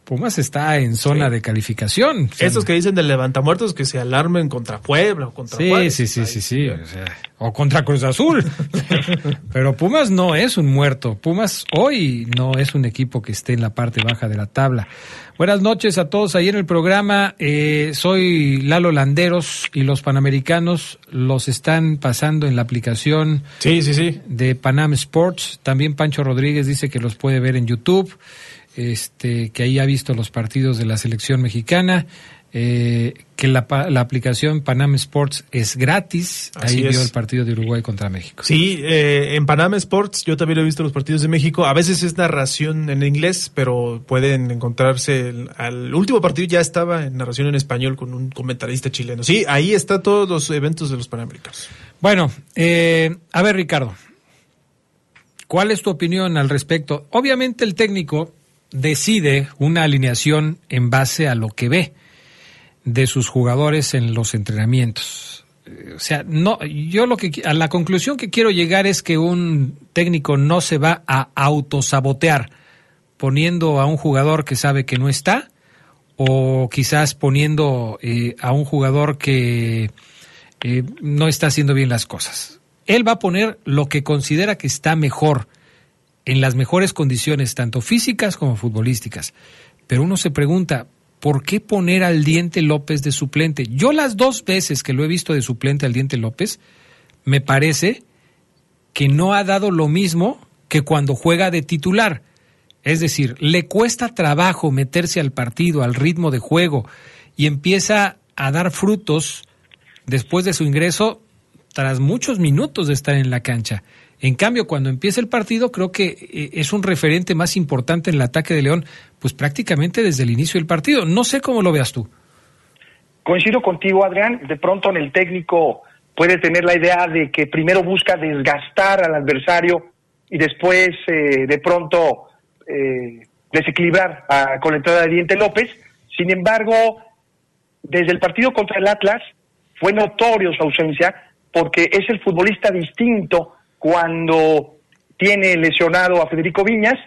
Pumas está en zona de calificación. Estos que dicen de levantamuertos que se alarmen contra Puebla o contra sí, Juárez. Sí, sí, sí, sí, o, contra Cruz Azul. Pero Pumas no es un muerto. Pumas hoy no es un equipo que esté en la parte baja de la tabla. Buenas noches a todos ahí en el programa. Eh, soy Lalo Landeros y los Panamericanos los están pasando en la aplicación sí, sí, sí. de Panam Sports. También Pancho Rodríguez dice que los puede ver en YouTube este, que ahí ha visto los partidos de la selección mexicana, eh, que la, la, aplicación Panam Sports es gratis. ahí vio el partido de Uruguay contra México. Sí, eh, en Panam Sports yo también he visto los partidos de México. A veces es narración en inglés, pero pueden encontrarse. El, al último partido ya estaba en narración en español con un comentarista chileno. Sí, ahí está todos los eventos de los Panamericanos. Bueno, eh, a ver, Ricardo. ¿Cuál es tu opinión al respecto? Obviamente el técnico decide una alineación en base a lo que ve de sus jugadores en los entrenamientos. O sea, no, yo lo que a la conclusión que quiero llegar es que un técnico no se va a autosabotear poniendo a un jugador que sabe que no está o quizás poniendo eh, a un jugador que eh, no está haciendo bien las cosas. Él va a poner lo que considera que está mejor en las mejores condiciones, tanto físicas como futbolísticas. Pero uno se pregunta, ¿por qué poner al Diente López de suplente? Yo las dos veces que lo he visto de suplente al Diente López, me parece que no ha dado lo mismo que cuando juega de titular. Es decir, le cuesta trabajo meterse al partido, al ritmo de juego, y empieza a dar frutos después de su ingreso tras muchos minutos de estar en la cancha. En cambio, cuando empieza el partido, creo que eh, es un referente más importante en el ataque de León, pues prácticamente desde el inicio del partido. No sé cómo lo veas tú. Coincido contigo, Adrián. De pronto en el técnico puede tener la idea de que primero busca desgastar al adversario y después eh, de pronto eh, desequilibrar a, con la entrada de Diente López. Sin embargo, desde el partido contra el Atlas fue notorio su ausencia porque es el futbolista distinto cuando tiene lesionado a Federico Viñas,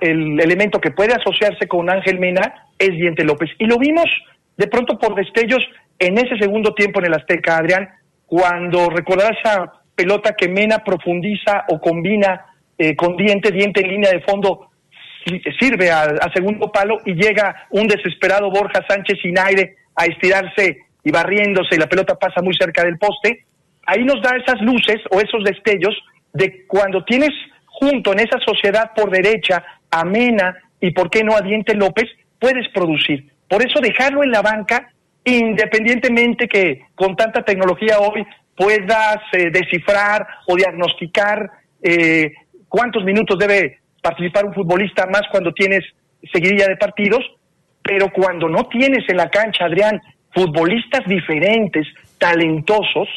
el elemento que puede asociarse con Ángel Mena es Diente López. Y lo vimos de pronto por destellos en ese segundo tiempo en el Azteca, Adrián, cuando recordarás esa pelota que Mena profundiza o combina eh, con Diente, Diente en línea de fondo sirve a, a, segundo palo y llega un desesperado Borja Sánchez sin aire a estirarse y barriéndose y la pelota pasa muy cerca del poste ahí nos da esas luces o esos destellos de cuando tienes junto en esa sociedad por derecha a Mena y por qué no a Diente López, puedes producir. Por eso dejarlo en la banca, independientemente que con tanta tecnología hoy puedas eh, descifrar o diagnosticar eh, cuántos minutos debe participar un futbolista más cuando tienes seguidilla de partidos, pero cuando no tienes en la cancha, Adrián, futbolistas diferentes, talentosos,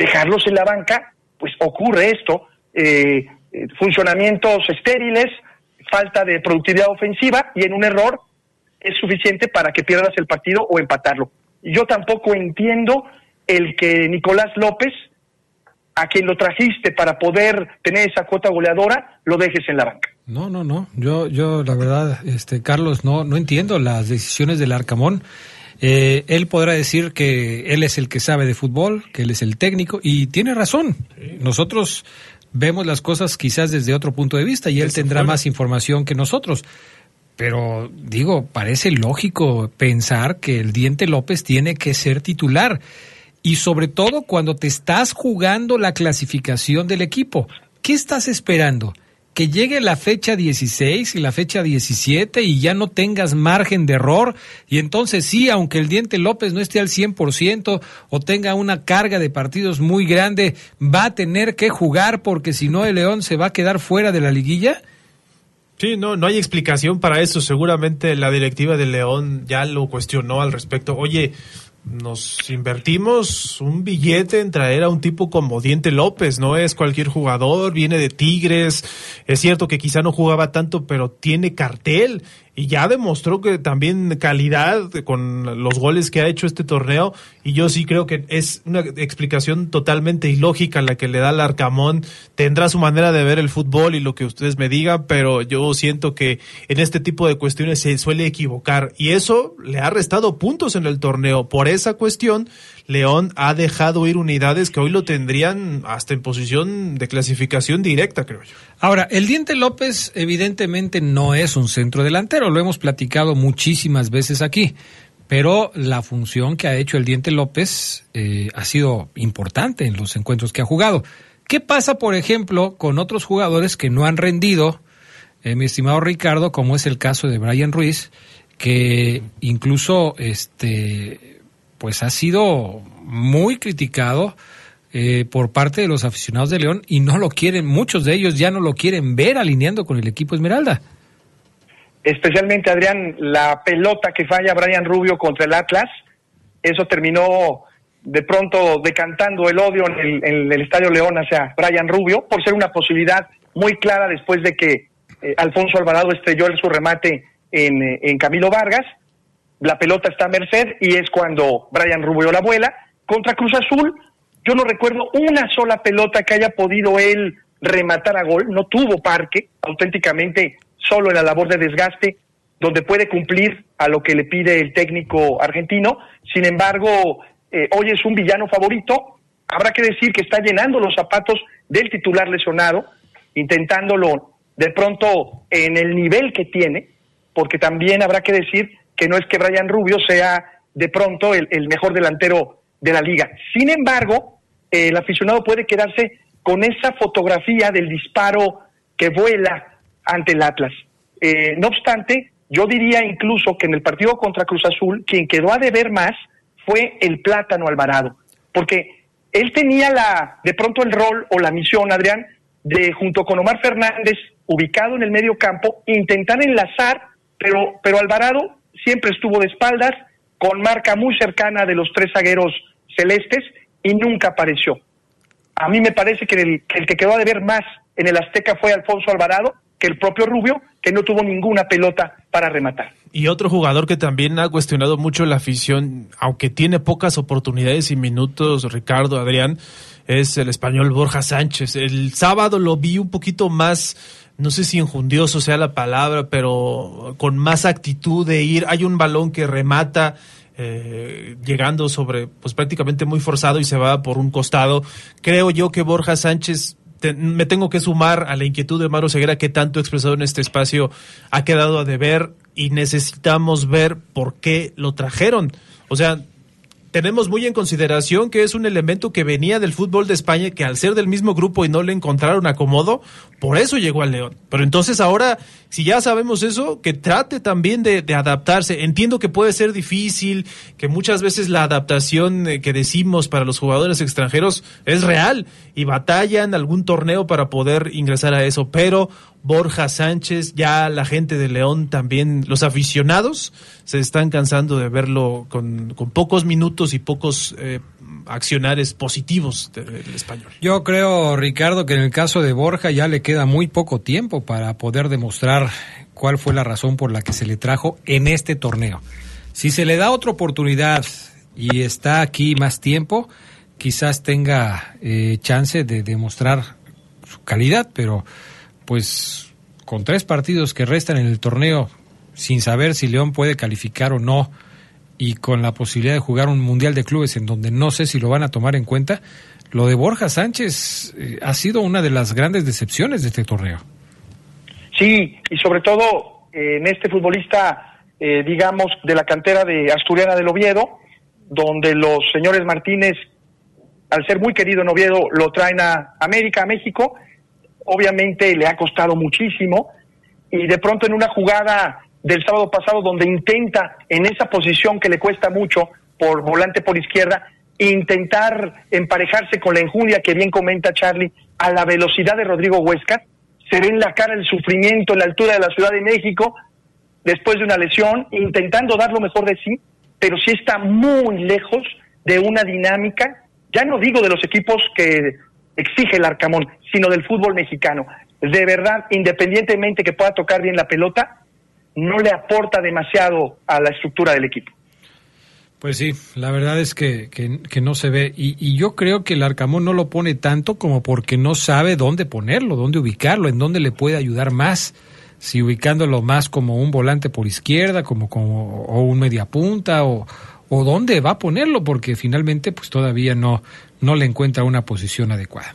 dejarlos en la banca, pues ocurre esto, eh, eh, funcionamientos estériles, falta de productividad ofensiva y en un error es suficiente para que pierdas el partido o empatarlo. Yo tampoco entiendo el que Nicolás López, a quien lo trajiste para poder tener esa cuota goleadora, lo dejes en la banca. No, no, no. Yo, yo, la verdad, este, Carlos, no, no entiendo las decisiones del Arcamón. Eh, él podrá decir que él es el que sabe de fútbol, que él es el técnico, y tiene razón. Nosotros vemos las cosas quizás desde otro punto de vista y él tendrá más información que nosotros. Pero digo, parece lógico pensar que el Diente López tiene que ser titular. Y sobre todo cuando te estás jugando la clasificación del equipo. ¿Qué estás esperando? Que llegue la fecha 16 y la fecha 17 y ya no tengas margen de error y entonces sí, aunque el Diente López no esté al 100% o tenga una carga de partidos muy grande, va a tener que jugar porque si no el León se va a quedar fuera de la liguilla? Sí, no, no hay explicación para eso. Seguramente la directiva de León ya lo cuestionó al respecto. Oye, nos invertimos un billete en traer a un tipo como Diente López, no es cualquier jugador, viene de Tigres, es cierto que quizá no jugaba tanto, pero tiene cartel y ya demostró que también calidad con los goles que ha hecho este torneo y yo sí creo que es una explicación totalmente ilógica la que le da al Arcamón. Tendrá su manera de ver el fútbol y lo que ustedes me digan, pero yo siento que en este tipo de cuestiones se suele equivocar y eso le ha restado puntos en el torneo. Por esa cuestión, León ha dejado ir unidades que hoy lo tendrían hasta en posición de clasificación directa, creo yo. Ahora, el Diente López evidentemente no es un centro delantero, lo hemos platicado muchísimas veces aquí, pero la función que ha hecho el Diente López eh, ha sido importante en los encuentros que ha jugado. ¿Qué pasa, por ejemplo, con otros jugadores que no han rendido, eh, mi estimado Ricardo, como es el caso de Brian Ruiz, que incluso este pues ha sido muy criticado eh, por parte de los aficionados de León y no lo quieren, muchos de ellos ya no lo quieren ver alineando con el equipo Esmeralda. Especialmente, Adrián, la pelota que falla Brian Rubio contra el Atlas, eso terminó de pronto decantando el odio en el, Estadio León hacia Brian Rubio, por ser una posibilidad muy clara después de que eh, Alfonso Alvarado estrelló su remate en, eh, en Camilo Vargas la pelota está a merced y es cuando Brian Rubio la vuela. Contra Cruz Azul, yo no recuerdo una sola pelota que haya podido él rematar a gol, no tuvo parque, auténticamente solo en la labor de desgaste, donde puede cumplir a lo que le pide el técnico argentino. Sin embargo, eh, hoy es un villano favorito. Habrá que decir que está llenando los zapatos del titular lesionado, intentándolo de pronto en el nivel que tiene, porque también habrá que decir que no es que Brian Rubio sea de pronto el, mejor delantero de la liga. Sin embargo, el aficionado puede quedarse con esa fotografía del disparo que vuela ante el Atlas. Eh, no obstante, yo diría incluso que en el partido contra Cruz Azul, quien quedó a deber más fue el Plátano Alvarado, porque él tenía la, de pronto el rol o la misión, Adrián, de junto con Omar Fernández, ubicado en el medio campo, intentar enlazar, pero, pero Alvarado siempre estuvo de espaldas, con marca muy cercana de los tres zagueros celestes y nunca apareció. A mí me parece que el, que quedó a deber más en el Azteca fue Alfonso Alvarado que el propio Rubio, que no tuvo ninguna pelota para rematar. Y otro jugador que también ha cuestionado mucho la afición, aunque tiene pocas oportunidades y minutos, Ricardo, Adrián, es el español Borja Sánchez. El sábado lo vi un poquito más no sé si enjundioso sea la palabra, pero con más actitud de ir. Hay un balón que remata eh, llegando sobre, pues prácticamente muy forzado y se va por un costado. Creo yo que Borja Sánchez me tengo que sumar a la inquietud de Maro Ceguera que tanto expresado en este espacio ha quedado a deber y necesitamos ver por qué lo trajeron. O sea, tenemos muy en consideración que es un elemento que venía del fútbol de España, que al ser del mismo grupo y no le encontraron acomodo, por eso llegó al León. Pero entonces ahora, si ya sabemos eso, que trate también de, adaptarse. Entiendo que puede ser difícil, que muchas veces la adaptación eh, que decimos para los jugadores extranjeros es real y batallan algún torneo para poder ingresar a eso, pero Borja Sánchez, ya la gente de León también, los aficionados se están cansando de verlo con, pocos minutos y pocos eh, accionares positivos del español. Yo creo, Ricardo, que en el caso de Borja ya le queda muy poco tiempo para poder demostrar cuál fue la razón por la que se le trajo en este torneo. Si se le da otra oportunidad y está aquí más tiempo, quizás tenga eh, chance de demostrar su calidad, pero pues con tres partidos que restan en el torneo, sin saber si León puede calificar o no, y con la posibilidad de jugar un Mundial de Clubes en donde no sé si lo van a tomar en cuenta, lo de Borja Sánchez eh, ha sido una de las grandes decepciones de este torneo. Sí, y sobre todo eh, en este futbolista, eh, digamos, de la cantera de Asturiana del Oviedo, donde los señores Martínez, al ser muy querido en Oviedo, lo traen a América, a México, obviamente le ha costado muchísimo y de pronto en una jugada del sábado pasado donde intenta en esa posición que le cuesta mucho por volante por izquierda intentar emparejarse con la enjundia que bien comenta Charlie a la velocidad de Rodrigo Huesca se ve en la cara el sufrimiento en la altura de la Ciudad de México después de una lesión intentando dar lo mejor de sí pero sí está muy lejos de una dinámica ya no digo de los equipos que exige el Arcamón, sino del fútbol mexicano. De verdad, independientemente que pueda tocar bien la pelota, no le aporta demasiado a la estructura del equipo. Pues sí, la verdad es que, que, no se ve. Y, y, yo creo que el Arcamón no lo pone tanto como porque no sabe dónde ponerlo, dónde ubicarlo, en dónde le puede ayudar más. Si ubicándolo más como un volante por izquierda, como, como o un mediapunta, o, o dónde va a ponerlo, porque finalmente pues todavía no, no le encuentra una posición adecuada.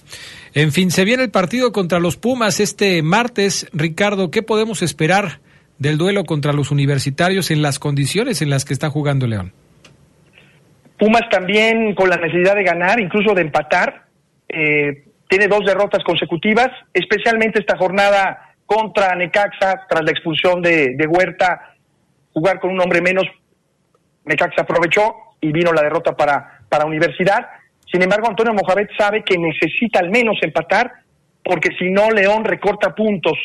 En fin, se viene el partido contra los Pumas este martes. Ricardo, ¿qué podemos esperar del duelo contra los universitarios en las condiciones en las que está jugando León? Pumas también con la necesidad de ganar, incluso de empatar. Eh, tiene dos derrotas consecutivas, especialmente esta jornada contra Necaxa, tras la expulsión de, de Huerta, jugar con un hombre menos Necaxa aprovechó y vino la derrota para, para Universidad. Sin embargo, Antonio Mohamed sabe que necesita al menos empatar, porque si no, León recorta puntos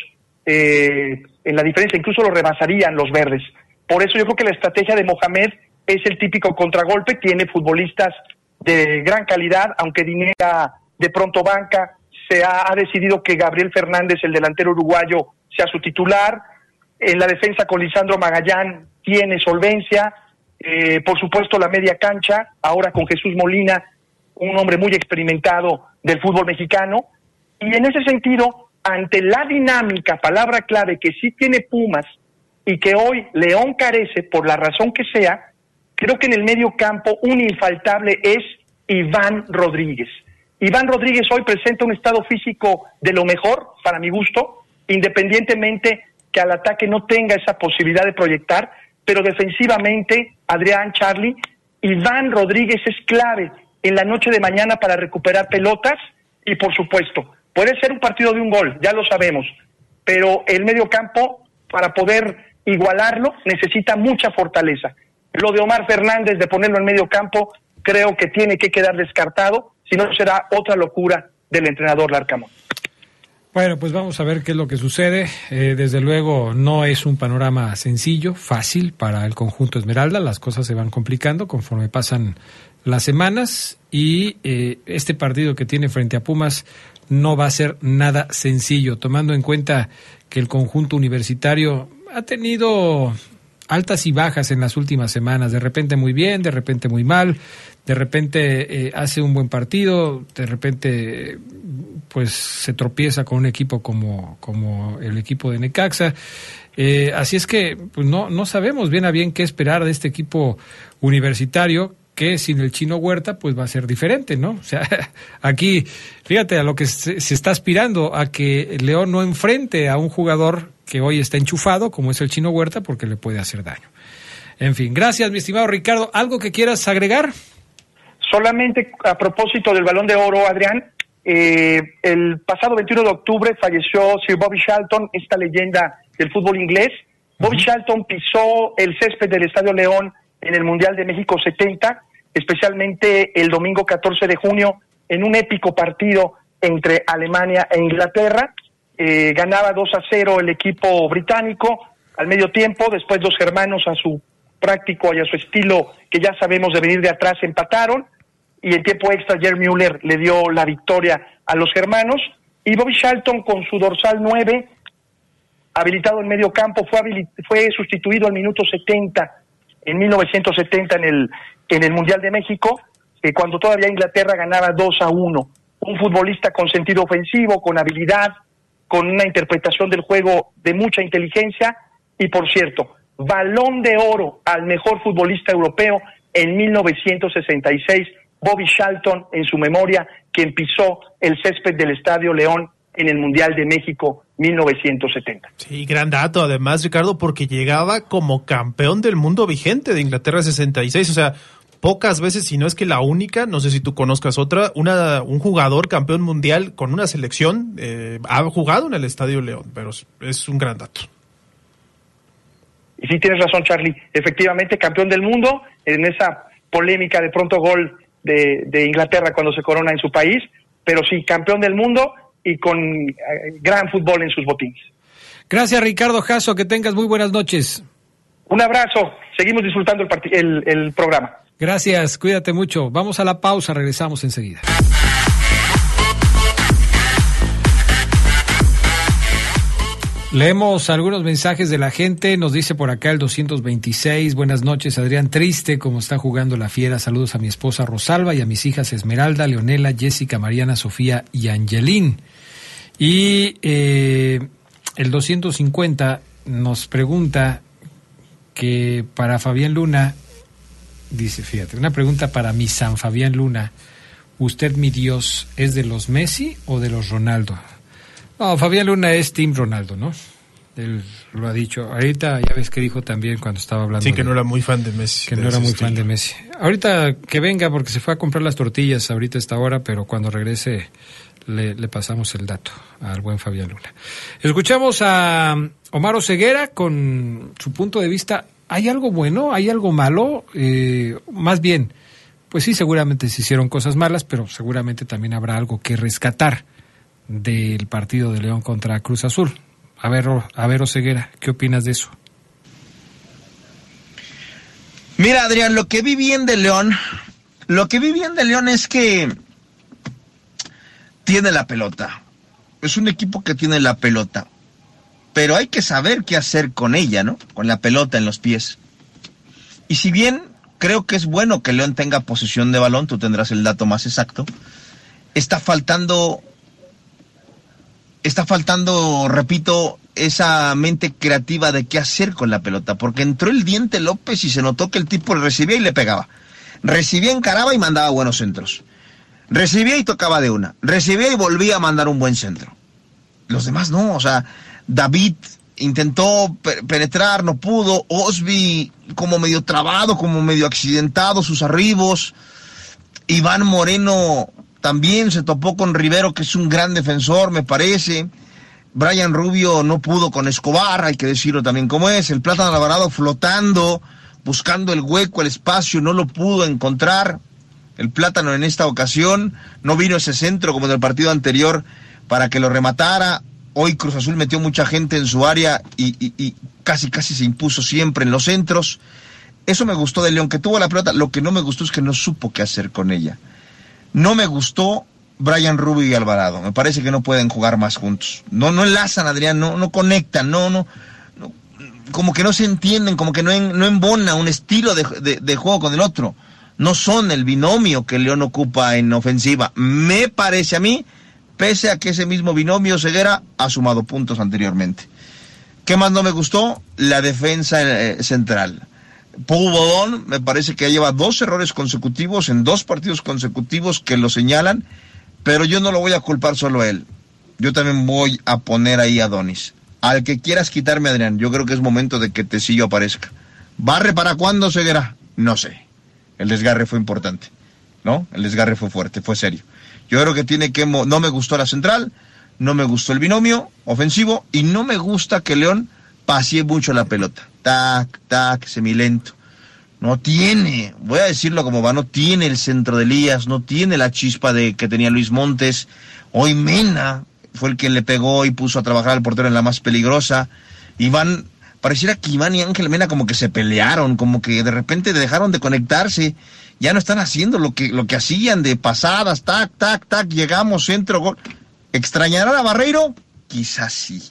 eh, en la diferencia, incluso lo rebasarían los verdes. Por eso yo creo que la estrategia de Mohamed es el típico contragolpe, tiene futbolistas de gran calidad, aunque Dinera de pronto banca, se ha, ha decidido que Gabriel Fernández, el delantero uruguayo, sea su titular. En la defensa con Lisandro Magallán tiene solvencia, eh, por supuesto la media cancha, ahora con Jesús Molina, un hombre muy experimentado del fútbol mexicano, y en ese sentido, ante la dinámica, palabra clave que sí tiene Pumas y que hoy León carece por la razón que sea, creo que en el medio campo un infaltable es Iván Rodríguez. Iván Rodríguez hoy presenta un estado físico de lo mejor, para mi gusto, independientemente que al ataque no tenga esa posibilidad de proyectar, pero defensivamente, Adrián, Charlie, Iván Rodríguez es clave en la noche de mañana para recuperar pelotas y por supuesto, puede ser un partido de un gol, ya lo sabemos, pero el medio campo, para poder igualarlo, necesita mucha fortaleza. Lo de Omar Fernández, de ponerlo en medio campo, creo que tiene que quedar descartado, si no será otra locura del entrenador Larcamón. Bueno, pues vamos a ver qué es lo que sucede. Eh, desde luego no es un panorama sencillo, fácil para el conjunto Esmeralda. Las cosas se van complicando conforme pasan las semanas y eh, este partido que tiene frente a Pumas no va a ser nada sencillo, tomando en cuenta que el conjunto universitario ha tenido altas y bajas en las últimas semanas, de repente muy bien, de repente muy mal, de repente eh, hace un buen partido, de repente pues se tropieza con un equipo como, como el equipo de Necaxa. Eh, así es que pues no, no sabemos bien a bien qué esperar de este equipo universitario que sin el chino Huerta pues va a ser diferente, ¿no? O sea, aquí, fíjate a lo que se, se, está aspirando, a que León no enfrente a un jugador que hoy está enchufado, como es el chino Huerta, porque le puede hacer daño. En fin, gracias mi estimado Ricardo. ¿Algo que quieras agregar? Solamente a propósito del balón de oro, Adrián, eh, el pasado 21 de octubre falleció Sir Bobby Charlton, esta leyenda del fútbol inglés. Bobby Charlton pisó el césped del Estadio León en el Mundial de México 70, especialmente el domingo 14 de junio, en un épico partido entre Alemania e Inglaterra. Eh, ganaba 2 a 0 el equipo británico al medio tiempo, después los hermanos a su práctico y a su estilo que ya sabemos de venir de atrás empataron y en tiempo extra Jerry Müller le dio la victoria a los hermanos y Bobby Charlton con su dorsal 9 habilitado en medio campo fue fue sustituido al minuto 70 en 1970 en el en el Mundial de México eh, cuando todavía Inglaterra ganaba 2 a 1 un futbolista con sentido ofensivo con habilidad con una interpretación del juego de mucha inteligencia y por cierto balón de oro al mejor futbolista europeo en 1966 Bobby Charlton en su memoria, quien pisó el césped del Estadio León en el Mundial de México 1970. Sí, gran dato además, Ricardo, porque llegaba como campeón del mundo vigente de Inglaterra 66, o sea, pocas veces, si no es que la única, no sé si tú conozcas otra, una, un jugador campeón mundial con una selección eh, ha jugado en el Estadio León, pero es un gran dato. Y sí tienes razón, Charlie. Efectivamente, campeón del mundo en esa polémica de pronto gol de, Inglaterra cuando se corona en su país, pero sí, campeón del mundo y con eh, gran fútbol en sus botines. Gracias, Ricardo Jasso. Que tengas muy buenas noches. Un abrazo. Seguimos disfrutando el, el programa. Gracias. Cuídate mucho. Vamos a la pausa. Regresamos enseguida. Leemos algunos mensajes de la gente. Nos dice por acá el 226. Buenas noches, Adrián. Triste como está jugando la fiera. Saludos a mi esposa Rosalba y a mis hijas Esmeralda, Leonela, Jessica, Mariana, Sofía y Angelín. Y eh, el 250 nos pregunta que para Fabián Luna, dice, fíjate, una pregunta para mi San Fabián Luna. ¿Usted, mi Dios, es de los Messi o de los Ronaldo? No, Fabián Luna es Team Ronaldo, ¿no? Él lo ha dicho. Ahorita ya ves que dijo también cuando estaba hablando. Sí, que no era muy fan de Messi. Que no era muy fan de Messi. Ahorita que venga, porque se fue a comprar las tortillas ahorita a esta hora, pero cuando regrese le, pasamos el dato al buen Fabián Luna. Escuchamos a Omar Oseguera con su punto de vista. ¿Hay algo bueno? ¿Hay algo malo? Eh, más bien, pues sí, seguramente se hicieron cosas malas, pero seguramente también habrá algo que rescatar del partido de León contra Cruz Azul. A ver, a ver, Oseguera, ¿qué opinas de eso? Mira, Adrián, lo que vi bien de León, lo que vi bien de León es que tiene la pelota. Es un equipo que tiene la pelota. Pero hay que saber qué hacer con ella, ¿no? Con la pelota en los pies. Y si bien creo que es bueno que León tenga posesión de balón, tú tendrás el dato más exacto, está faltando está faltando, repito, esa mente creativa de qué hacer con la pelota, porque entró el diente López y se notó que el tipo le recibía y le pegaba. Recibía, encaraba y mandaba buenos centros. Recibía y tocaba de una. Recibía y volvía a mandar un buen centro. Los demás no, o sea, David intentó penetrar, no pudo. Osby como medio trabado, como medio accidentado, sus arribos. Iván Moreno también se topó con Rivero, que es un gran defensor, me parece. Brian Rubio no pudo con Escobar, hay que decirlo también como es. El Plátano Alvarado flotando, buscando el hueco, el espacio, no lo pudo encontrar. El Plátano en esta ocasión no vino ese centro como en el partido anterior para que lo rematara. Hoy Cruz Azul metió mucha gente en su área y, y casi casi se impuso siempre en los centros. Eso me gustó de León, que tuvo la pelota. Lo que no me gustó es que no supo qué hacer con ella. No me gustó Brian Rubio y Alvarado. Me parece que no pueden jugar más juntos. No, no enlazan, Adrián, no, no conectan, no, no, como que no se entienden, como que no, no embona un estilo de, juego con el otro. No son el binomio que León ocupa en ofensiva. Me parece a mí, pese a que ese mismo binomio Ceguera ha sumado puntos anteriormente. ¿Qué más no me gustó? La defensa eh, central. Paul Bodón me parece que lleva dos errores consecutivos en dos partidos consecutivos que lo señalan, pero yo no lo voy a culpar solo a él. Yo también voy a poner ahí a Donis. Al que quieras quitarme, Adrián, yo creo que es momento de que Tecillo aparezca. ¿Barre para cuándo, Ceguera? No sé. El desgarre fue importante. ¿no? El desgarre fue fuerte, fue serio. Yo creo que tiene que... No me gustó la central, no me gustó el binomio ofensivo y no me gusta que León pasee mucho la pelota. Tac, tac, semilento. No tiene, voy a decirlo como va, no tiene el centro de Elías, no tiene la chispa de que tenía Luis Montes. Hoy Mena fue el que le pegó y puso a trabajar al portero en la más peligrosa. Iván, pareciera que Iván y Ángel Mena como que se pelearon, como que de repente dejaron de conectarse. Ya no están haciendo lo que, lo que hacían de pasadas, tac, tac, tac, llegamos, centro, gol. ¿Extrañará a Barreiro? Quizás sí.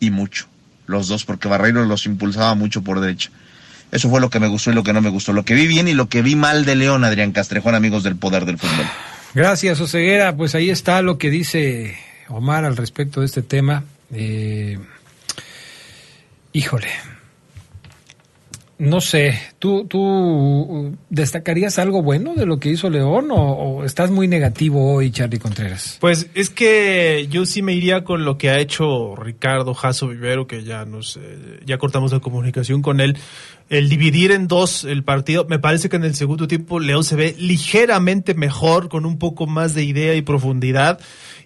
Y mucho. Los dos, porque Barreiro los impulsaba mucho por derecha. Eso fue lo que me gustó y lo que no me gustó. Lo que vi bien y lo que vi mal de León, Adrián Castrejón, amigos del poder del fútbol. Gracias, Oseguera. Pues ahí está lo que dice Omar al respecto de este tema. Eh, híjole, no sé, ¿tú, ¿tú destacarías algo bueno de lo que hizo León o, estás muy negativo hoy, Charlie Contreras? Pues es que yo sí me iría con lo que ha hecho Ricardo Jasso Vivero, que ya nos eh, ya cortamos la comunicación con él. El dividir en dos el partido, me parece que en el segundo tiempo León se ve ligeramente mejor, con un poco más de idea y profundidad.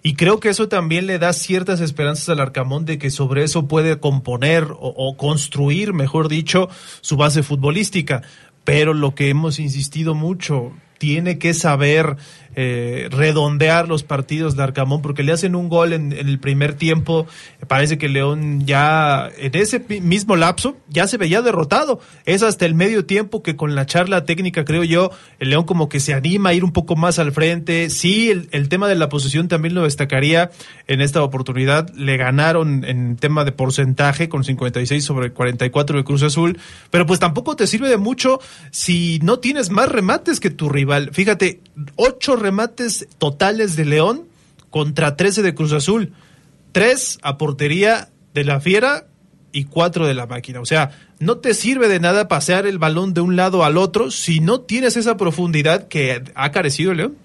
Y creo que eso también le da ciertas esperanzas al Arcamón de que sobre eso puede componer o, construir, mejor dicho, su base futbolística. Pero lo que hemos insistido mucho, tiene que saber eh, redondear los partidos de Arcamón porque le hacen un gol en, el primer tiempo. Parece que León ya en ese mismo lapso ya se veía derrotado. Es hasta el medio tiempo que con la charla técnica, creo yo, el León como que se anima a ir un poco más al frente. Sí, el, tema de la posición también lo destacaría en esta oportunidad. Le ganaron en tema de porcentaje con 56 sobre 44 de Cruz Azul, pero pues tampoco te sirve de mucho si no tienes más remates que tu rival. Fíjate, ocho remates totales de León contra 13 de Cruz Azul. Tres a portería de la Fiera y cuatro de la máquina. O sea, no te sirve de nada pasear el balón de un lado al otro si no tienes esa profundidad que ha carecido León.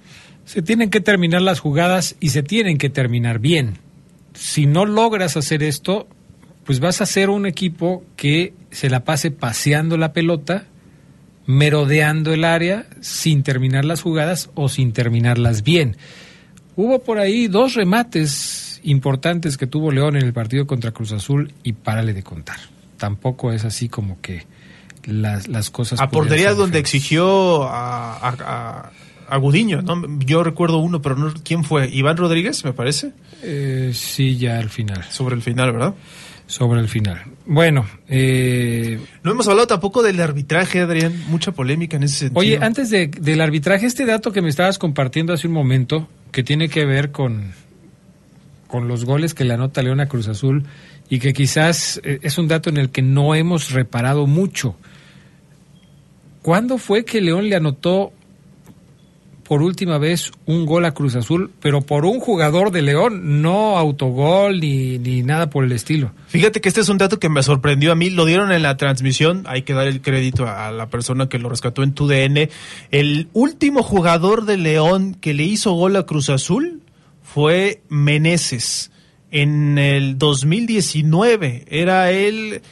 Se tienen que terminar las jugadas y se tienen que terminar bien. Si no logras hacer esto, pues vas a ser un equipo que se la pase paseando la pelota merodeando el área sin terminar las jugadas o sin terminarlas bien. Hubo por ahí dos remates importantes que tuvo León en el partido contra Cruz Azul y párale de contar. Tampoco es así como que las, las cosas... A portería donde exigió a, a, Gudiño, ¿no? yo recuerdo uno, pero no quién fue, Iván Rodríguez, me parece. Eh, sí, ya al final. Sobre el final, ¿verdad? Sobre el final. Bueno, eh... no hemos hablado tampoco del arbitraje, Adrián, mucha polémica en ese sentido. Oye, antes de, del arbitraje, este dato que me estabas compartiendo hace un momento, que tiene que ver con, con los goles que le anota León a Cruz Azul y que quizás eh, es un dato en el que no hemos reparado mucho. ¿Cuándo fue que León le anotó por última vez un gol a Cruz Azul, pero por un jugador de León, no autogol ni, ni nada por el estilo. Fíjate que este es un dato que me sorprendió a mí, lo dieron en la transmisión, hay que dar el crédito a la persona que lo rescató en tu DN. El último jugador de León que le hizo gol a Cruz Azul fue Meneses en el 2019. Era el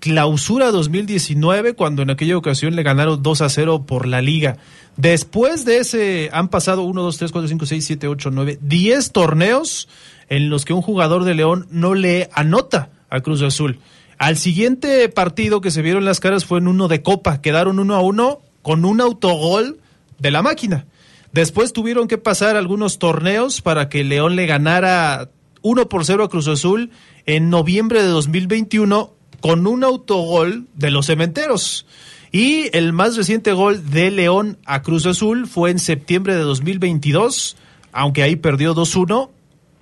clausura 2019 cuando en aquella ocasión le ganaron 2 a 0 por la liga. Después de ese, han pasado 1, 2, 3, 4, 5, 6, 7, 8, 9, 10 torneos en los que un jugador de León no le anota a Cruz Azul. Al siguiente partido que se vieron las caras fue en uno de Copa. Quedaron uno a uno con un autogol de la máquina. Después tuvieron que pasar algunos torneos para que León le ganara 1 por 0 a Cruz Azul en noviembre de 2021 con un autogol de los cementeros. Y el más reciente gol de León a Cruz Azul fue en septiembre de 2022, aunque ahí perdió 2-1,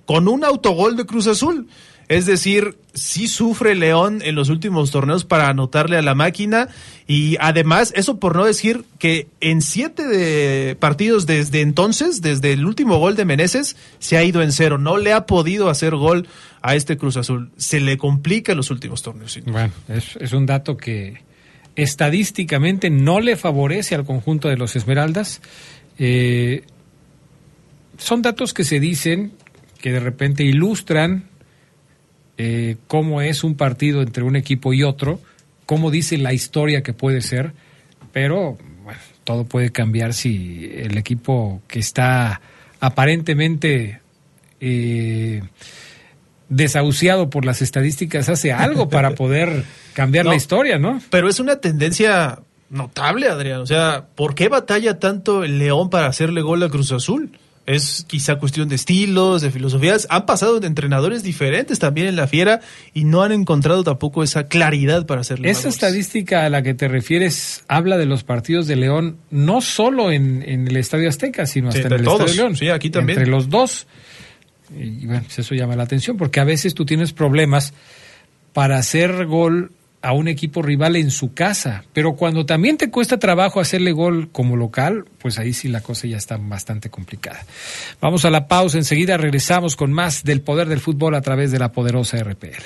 con un autogol de Cruz Azul. Es decir, sí sufre León en los últimos torneos para anotarle a la máquina y además, eso por no decir que en siete de partidos desde entonces, desde el último gol de Meneses, se ha ido en cero. No le ha podido hacer gol a este Cruz Azul. Se le complica en los últimos torneos. Bueno, es, es un dato que, estadísticamente no le favorece al conjunto de los Esmeraldas. Eh, son datos que se dicen, que de repente ilustran eh, cómo es un partido entre un equipo y otro, cómo dice la historia que puede ser, pero todo puede cambiar si el equipo que está aparentemente eh, desahuciado por las estadísticas hace algo para poder cambiar No, la historia, ¿no? Pero es una tendencia notable, Adrián. O sea, ¿por qué batalla tanto el León para hacerle gol a Cruz Azul? Es quizá cuestión de estilos, de filosofías. Han pasado de entrenadores diferentes también en la fiera y no han encontrado tampoco esa claridad para hacerle Esa estadística a la que te refieres habla de los partidos de León, no solo en, en el Estadio Azteca, sino hasta en el todos. Estadio León. Sí, aquí también. Entre los dos. Y bueno, pues eso llama la atención, porque a veces tú tienes problemas para hacer gol a un equipo rival en su casa, pero cuando también te cuesta trabajo hacerle gol como local, pues ahí sí la cosa ya está bastante complicada. Vamos a la pausa, enseguida regresamos con más del poder del fútbol a través de la poderosa RPL.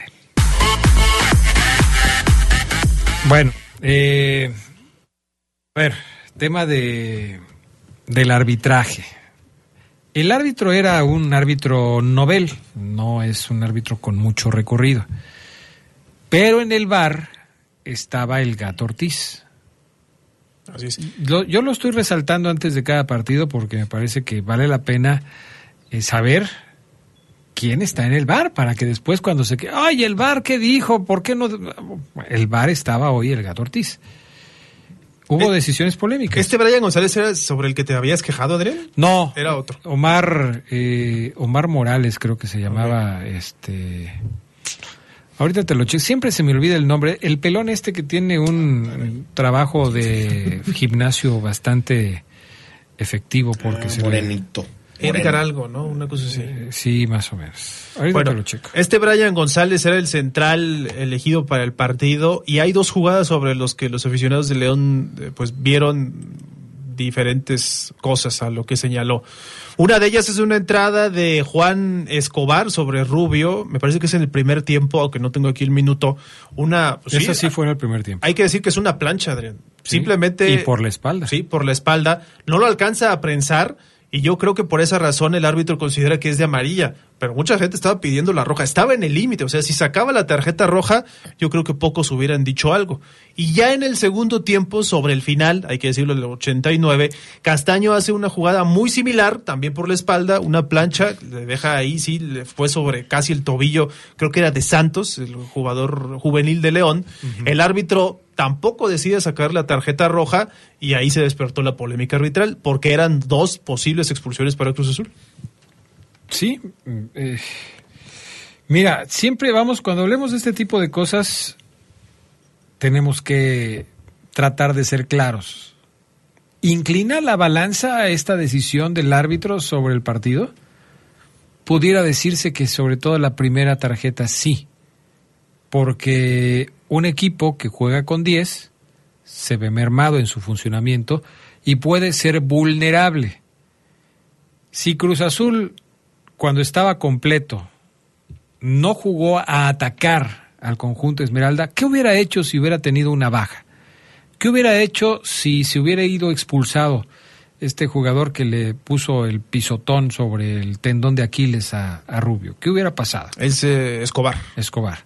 Bueno, eh, a ver, tema de del arbitraje. El árbitro era un árbitro novel, no es un árbitro con mucho recorrido. Pero en el bar estaba el gato Ortiz. Así es. Lo- yo lo estoy resaltando antes de cada partido porque me parece que vale la pena eh, saber quién está en el bar para que después cuando se quede, ay, el bar, ¿qué dijo? ¿Por qué no? El bar estaba hoy el gato Ortiz. Hubo Eh, decisiones polémicas. ¿Este Brian González era sobre el que te habías quejado, Adrián? No, Era otro. Omar, eh, Omar Morales creo que se llamaba, este... Ahorita te lo checo, siempre se me olvida el nombre. El pelón este que tiene un trabajo de gimnasio bastante efectivo porque se le- Morenito. Edgar algo, ¿no? Una cosa así. Eh, Sí, más o menos. Ahorita Bueno, te lo checo. este Brian González era el central elegido para el partido y hay dos jugadas sobre los que los aficionados de León eh, pues vieron diferentes cosas a lo que señaló. Una de ellas es una entrada de Juan Escobar sobre Rubio, me parece que es en el primer tiempo, aunque no tengo aquí el minuto. Una pues Esa sí fue en el primer tiempo. hay que decir que es una plancha, Adrián. Sí, Simplemente y por la espalda. Sí, por la espalda. No lo alcanza a prensar y yo creo que por esa razón el árbitro considera que es de amarilla. Pero mucha gente estaba pidiendo la roja. Estaba en el límite. O sea, si sacaba la tarjeta roja, yo creo que pocos hubieran dicho algo. Y ya en el segundo tiempo, sobre el final, hay que decirlo, el 89, Castaño hace una jugada muy similar, también por la espalda, una plancha, le deja ahí, sí, le fue sobre casi el tobillo, creo que era de Santos, el jugador juvenil de León. El árbitro tampoco decide sacar la tarjeta roja y ahí se despertó la polémica arbitral porque eran dos posibles expulsiones para Cruz Azul. Sí. eh, mira, siempre vamos, cuando hablemos de este tipo de cosas, tenemos que tratar de ser claros. ¿Inclina la balanza a esta decisión del árbitro sobre el partido? Pudiera decirse que sobre todo la primera tarjeta sí, porque un equipo que juega con 10 se ve mermado en su funcionamiento y puede ser vulnerable. Si Cruz Azul, cuando estaba completo, no jugó a atacar al conjunto Esmeralda, ¿qué hubiera hecho si hubiera tenido una baja? ¿Qué hubiera hecho si se hubiera ido expulsado este jugador que le puso el pisotón sobre el tendón de Aquiles a, a Rubio? ¿Qué hubiera pasado? Es eh, Escobar. Escobar.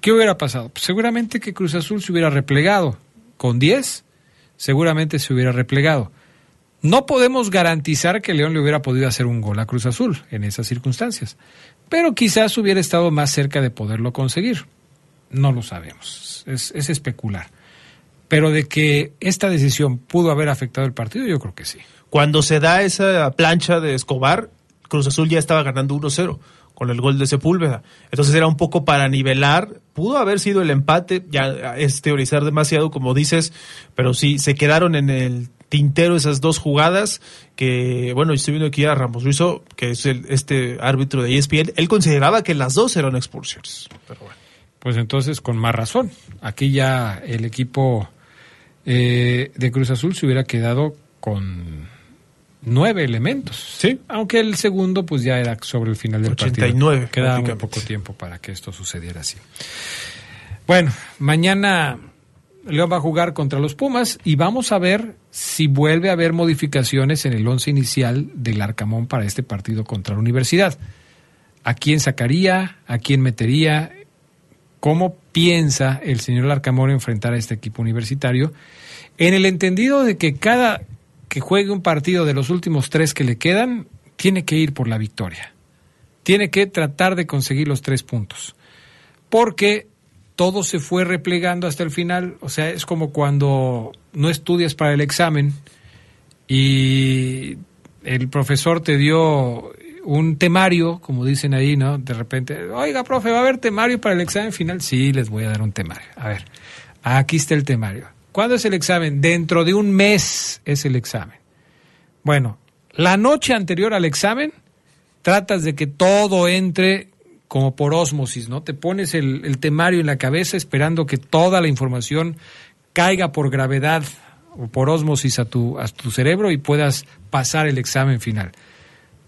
¿Qué hubiera pasado? Pues seguramente que Cruz Azul se hubiera replegado. Con 10, seguramente se hubiera replegado. No podemos garantizar que León le hubiera podido hacer un gol a Cruz Azul en esas circunstancias, pero quizás hubiera estado más cerca de poderlo conseguir. No lo sabemos, es, es especular. Pero de que esta decisión pudo haber afectado el partido, yo creo que sí. Cuando se da esa plancha de Escobar, Cruz Azul ya estaba ganando 1-0 con el gol de Sepúlveda. Entonces era un poco para nivelar. Pudo haber sido el empate, ya es teorizar demasiado, como dices, pero sí, se quedaron en el tintero esas dos jugadas que, bueno, estoy viendo aquí a Ramos Ruizo, que es el, este árbitro de ESPN, él consideraba que las dos eran expulsiones. Pero bueno. Pues entonces, con más razón. Aquí ya el equipo eh, de Cruz Azul se hubiera quedado con nueve elementos. Sí. Aunque el segundo, pues ya era sobre el final del 89 partido. Quedaba muy poco tiempo para que esto sucediera así. Bueno, mañana León va a jugar contra los Pumas y vamos a ver si vuelve a haber modificaciones en el once inicial del Arcamón para este partido contra la Universidad. ¿A quién sacaría? ¿A quién metería? cómo piensa el señor Larcamón enfrentar a este equipo universitario, en el entendido de que cada que juegue un partido de los últimos tres que le quedan, tiene que ir por la victoria. Tiene que tratar de conseguir los tres puntos. Porque todo se fue replegando hasta el final. O sea, es como cuando no estudias para el examen y el profesor te dio un temario, como dicen ahí, ¿no? De repente, oiga, profe, ¿va a haber temario para el examen final? Sí, les voy a dar un temario. A ver, aquí está el temario. ¿Cuándo es el examen? Dentro de un mes es el examen. Bueno, la noche anterior al examen, tratas de que todo entre como por ósmosis, ¿no? Te pones el, temario en la cabeza esperando que toda la información caiga por gravedad o por ósmosis a tu, a tu cerebro y puedas pasar el examen final.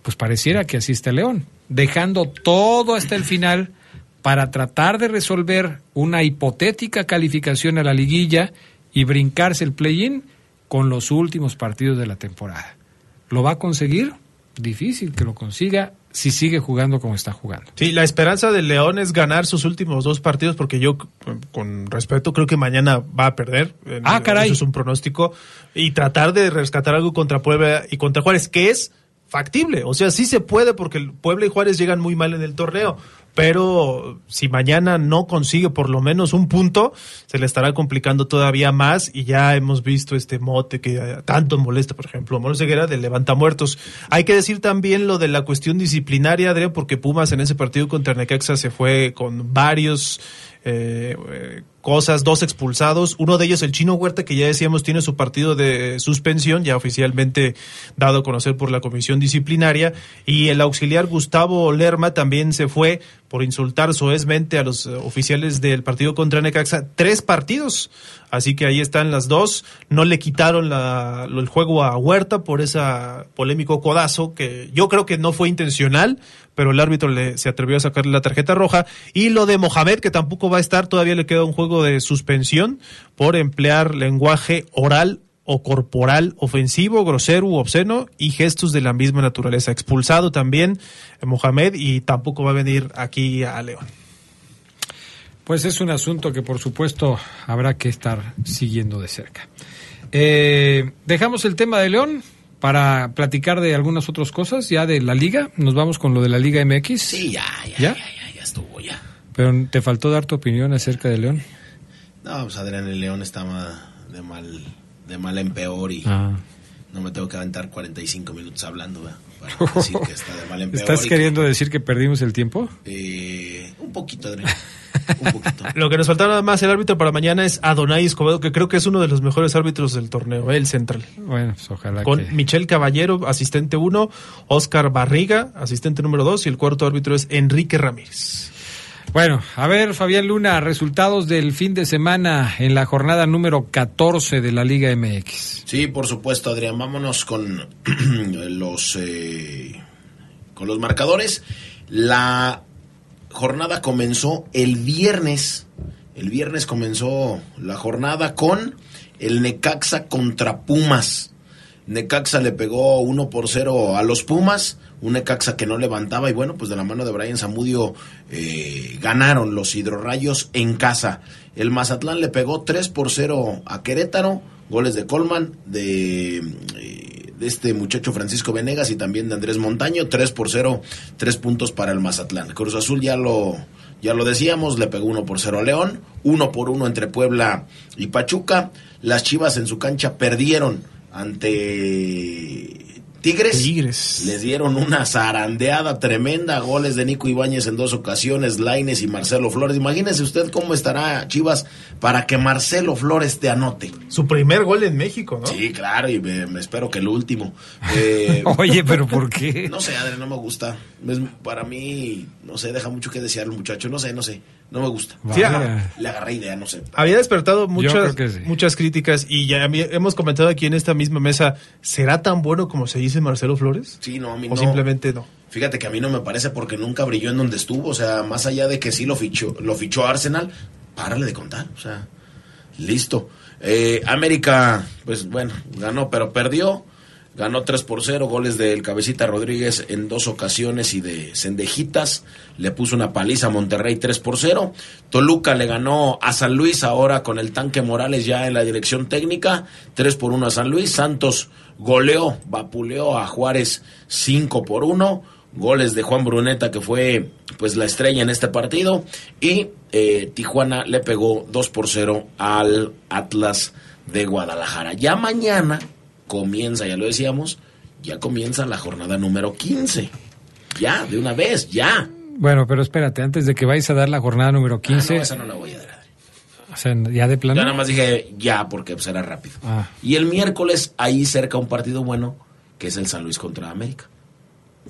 Pues pareciera que así está León, dejando todo hasta el final para tratar de resolver una hipotética calificación a la liguilla y brincarse el play-in con los últimos partidos de la temporada. ¿Lo va a conseguir? Difícil que lo consiga si sigue jugando como está jugando. Sí, la esperanza del León es ganar sus últimos dos partidos porque yo, con respeto, creo que mañana va a perder. Ah, caray. Eso es un pronóstico. Y tratar de rescatar algo contra Puebla y contra Juárez, que es factible. O sea, sí se puede porque Puebla y Juárez llegan muy mal en el torneo pero si mañana no consigue por lo menos un punto, se le estará complicando todavía más y ya hemos visto este mote que tanto molesta, por ejemplo, Moro Ceguera del Levanta Muertos. Hay que decir también lo de la cuestión disciplinaria, Adrián, porque Pumas en ese partido contra Necaxa se fue con varios eh, cosas, dos expulsados, uno de ellos el chino Huerta que ya decíamos tiene su partido de suspensión ya oficialmente dado a conocer por la comisión disciplinaria. Y el auxiliar Gustavo Lerma también se fue por insultar soezmente a los oficiales del partido contra Necaxa, tres partidos, así que ahí están las dos, no le quitaron la, el juego a Huerta por ese polémico codazo que yo creo que no fue intencional, pero el árbitro le, se atrevió a sacarle la tarjeta roja. Y lo de Mohamed, que tampoco va a estar, todavía le queda un juego de suspensión por emplear lenguaje oral o corporal ofensivo, grosero u obsceno y gestos de la misma naturaleza. Expulsado también Mohamed y tampoco va a venir aquí a León. Pues es un asunto que por supuesto habrá que estar siguiendo de cerca. Eh, dejamos el tema de León, para platicar de algunas otras cosas ya de la liga. Nos vamos con lo de la Liga MX. Sí, ya, ya, ya, ya, ya, estuvo ya. Pero te faltó dar tu opinión acerca de León. No, pues Adrián, el León estaba de mal, de mal en peor y ah. no me tengo que aventar 45 minutos hablando para decir que está de mal en peor. ¿Estás queriendo decir que perdimos el tiempo? Eh, un poquito, Adrián. Lo que nos falta nada más el árbitro para mañana es Adonai Escobedo, que creo que es uno de los mejores árbitros del torneo, el central. Bueno, pues ojalá Con Michel Caballero, asistente 1, Oscar Barriga, asistente número 2, y el cuarto árbitro es Enrique Ramírez. Bueno, a ver, Fabián Luna, resultados del fin de semana en la jornada número 14 de la Liga MX. Sí, por supuesto, Adrián. Vámonos con los, eh, con los marcadores. La jornada comenzó el viernes. El viernes comenzó la jornada con el Necaxa contra Pumas. Necaxa le pegó 1 por 0 a los Pumas, un Necaxa que no levantaba y bueno, pues de la mano de Brian Zamudio eh, ganaron los hidrorrayos en casa. El Mazatlán le pegó 3 por 0 a Querétaro, goles de Colman, de... Eh, de este muchacho Francisco Venegas y también de Andrés Montaño, 3 por 0, 3 puntos para el Mazatlán. Cruz Azul ya lo, ya lo decíamos, le pegó 1 por 0 a León, 1 por 1 entre Puebla y Pachuca. Las Chivas en su cancha perdieron ante Tigres, les dieron una zarandeada tremenda, goles de Nico Ibáñez en dos ocasiones, Laines y Marcelo Flores. Imagínese usted cómo estará Chivas para que Marcelo Flores te anote. Su primer gol en México, ¿no? Sí, claro, y me, espero que el último. Eh, Oye, pero ¿por qué? No sé, Adri, no me gusta. para mí, no sé, deja mucho que desear el muchacho. No sé, no sé, no me gusta. le agarré idea, no sé. Había despertado muchas, muchas críticas y ya hemos comentado aquí en esta misma mesa, ¿será tan bueno como se dice? Marcelo Flores? Sí, no, a mí ¿O simplemente no? Fíjate que a mí no me parece porque nunca brilló en donde estuvo. O sea, más allá de que sí lo fichó, lo fichó Arsenal, párale de contar. O sea, listo. Eh, América, pues bueno, ganó, pero perdió. Ganó 3 por 0, goles del Cabecita Rodríguez en dos ocasiones y de Cendejitas, le puso una paliza a Monterrey 3 por 0, Toluca le ganó a San Luis ahora con el tanque Morales ya en la dirección técnica, 3 por 1 a San Luis, Santos goleó, vapuleó a Juárez 5 por 1, goles de Juan Bruneta que fue pues la estrella en este partido. Y eh, Tijuana le pegó 2 por 0 al Atlas de Guadalajara. Ya mañana comienza, ya lo decíamos, ya comienza la jornada número 15. Ya, de una vez, ya. Bueno, pero espérate, antes de que vayas a dar la jornada número 15. Ah, no, esa no la voy a dar. O sea, ya de plano. Yo nada más dije ya porque será rápido. Ah. Y el miércoles ahí cerca un partido bueno que es el San Luis contra América.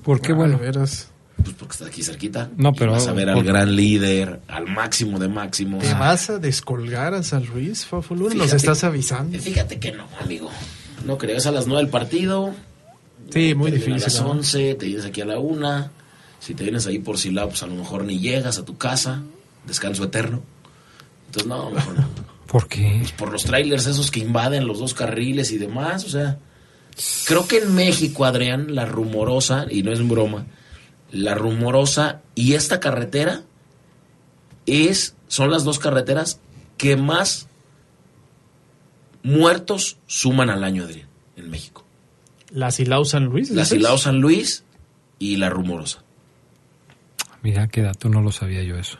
¿Por qué Ah, bueno? veras. Pues porque está aquí cerquita. No, Y pero- vas a ver al por- gran líder, al máximo de máximos. ¿Te vas a descolgar a San Luis, Fafulura? Nos estás avisando. Fíjate que no, amigo. No creo, es a las 9 del partido. Sí, muy difícil. A las ¿no? 11, te vienes aquí a la 1. Si te vienes ahí por Silao, pues a lo mejor ni llegas a tu casa. Descanso eterno. Entonces, no, mejor no. ¿Por qué? Por los trailers esos que invaden los dos carriles y demás, o sea. Creo que en México, Adrián, la rumorosa, y no es broma, la rumorosa y esta carretera es, son las dos carreteras que más muertos suman al año, Adrián, en México. La Silao San Luis. La. Silao San Luis y la rumorosa. Mira qué dato, no lo sabía yo eso.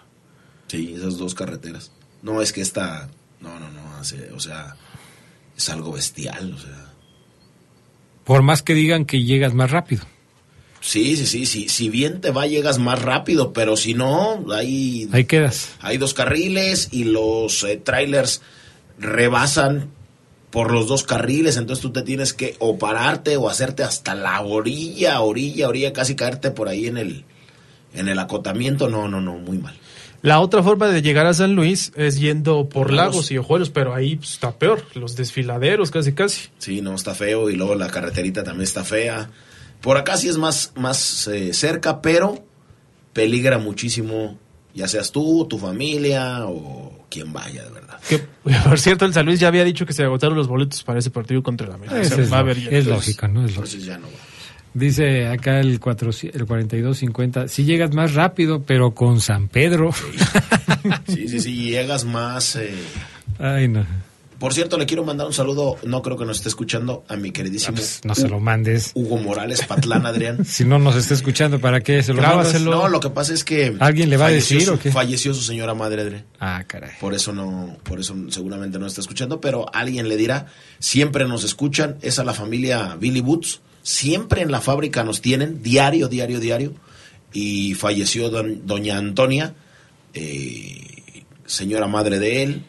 Sí, esas dos carreteras. No, es que esta, no, no, no, hace- o sea, es algo bestial, o sea. Por más que digan que llegas más rápido. Sí, sí, sí, sí. Si bien te va, llegas más rápido, pero si no, hay, Ahí quedas. hay dos carriles y los eh, trailers rebasan por los dos carriles, entonces tú te tienes que o pararte o hacerte hasta la orilla, orilla, orilla, casi caerte por ahí en el, en el acotamiento. No, no, no, muy mal. La otra forma de llegar a San Luis es yendo por lagos. y ojuelos, pero ahí pues, está peor. Los desfiladeros, casi, casi. Sí, no, está feo y luego la carreterita también está fea. Por acá sí es más, más eh, cerca, pero peligra muchísimo, ya seas tú, tu familia o quien vaya, de verdad. Que, por cierto, el San Luis ya había dicho que se agotaron los boletos para ese partido contra el América. O sea, es, va es entonces, lógico, ¿no? Es lógico. Entonces ya no va. Dice acá el, 4, el 4250, si llegas más rápido, pero con San Pedro. Sí, sí, sí, llegas más. eh. Ay, no. Por cierto, le quiero mandar un saludo, no creo que nos esté escuchando, a mi queridísimo Pues, no se lo mandes. Hugo Morales Patlán, Adrián. Si no nos está escuchando, ¿para qué se lo Grábaselo. No, lo que pasa es que. ¿Alguien le va a falleció decir su- o qué? Falleció su señora madre, Adrián. Ah, caray. Por eso no, por eso seguramente no está escuchando, pero alguien le dirá, siempre nos escuchan, es a la familia Billy Boots, siempre en la fábrica nos tienen, diario, diario, diario, y falleció don- doña Antonia, eh, señora madre de él,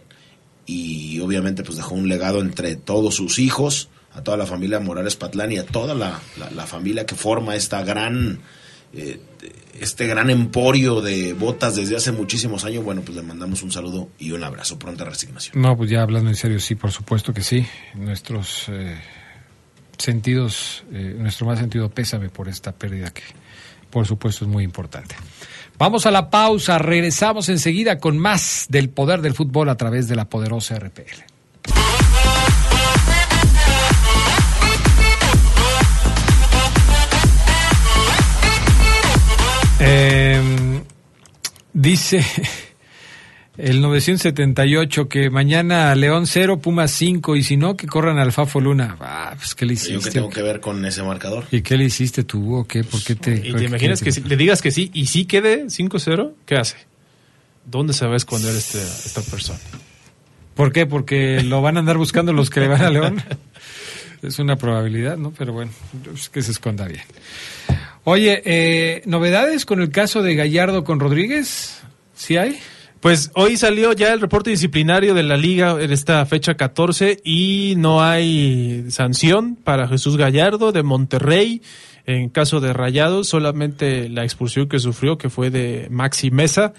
y obviamente pues dejó un legado entre todos sus hijos, a toda la familia Morales Patlán y a toda la, familia que forma esta gran, eh, este gran emporio de botas desde hace muchísimos años. Bueno, pues le mandamos un saludo y un abrazo, pronta resignación. No, pues ya hablando en serio, sí, por supuesto que sí. Nuestros eh, sentidos, eh, nuestro más sentido pésame por esta pérdida que, por supuesto, es muy importante. Vamos a la pausa, regresamos enseguida con más del poder del fútbol a través de la poderosa RPL. Eh, dice el 978 que mañana León 0, Pumas 5 y si no, que corran al Fafo Luna. Ah, pues ¿qué le Yo que hiciste? tengo que ver con ese marcador. ¿Y qué le hiciste tú o qué? ¿Por qué te...? ¿Y te qué imaginas te- que si le digas que sí y sí quede 5-0? ¿Qué hace? ¿Dónde se va a esconder este, esta persona? ¿Por qué? Porque lo van a andar buscando los que le van a León. Es una probabilidad, ¿no? Pero bueno, es que se esconda bien. Oye, eh, ¿novedades con el caso de Gallardo con Rodríguez? ¿Sí hay? Pues hoy salió ya el reporte disciplinario de la liga en esta fecha 14 y no hay sanción para Jesús Gallardo de Monterrey. En caso de Rayados, solamente la expulsión que sufrió, que fue de Maxi Mesa,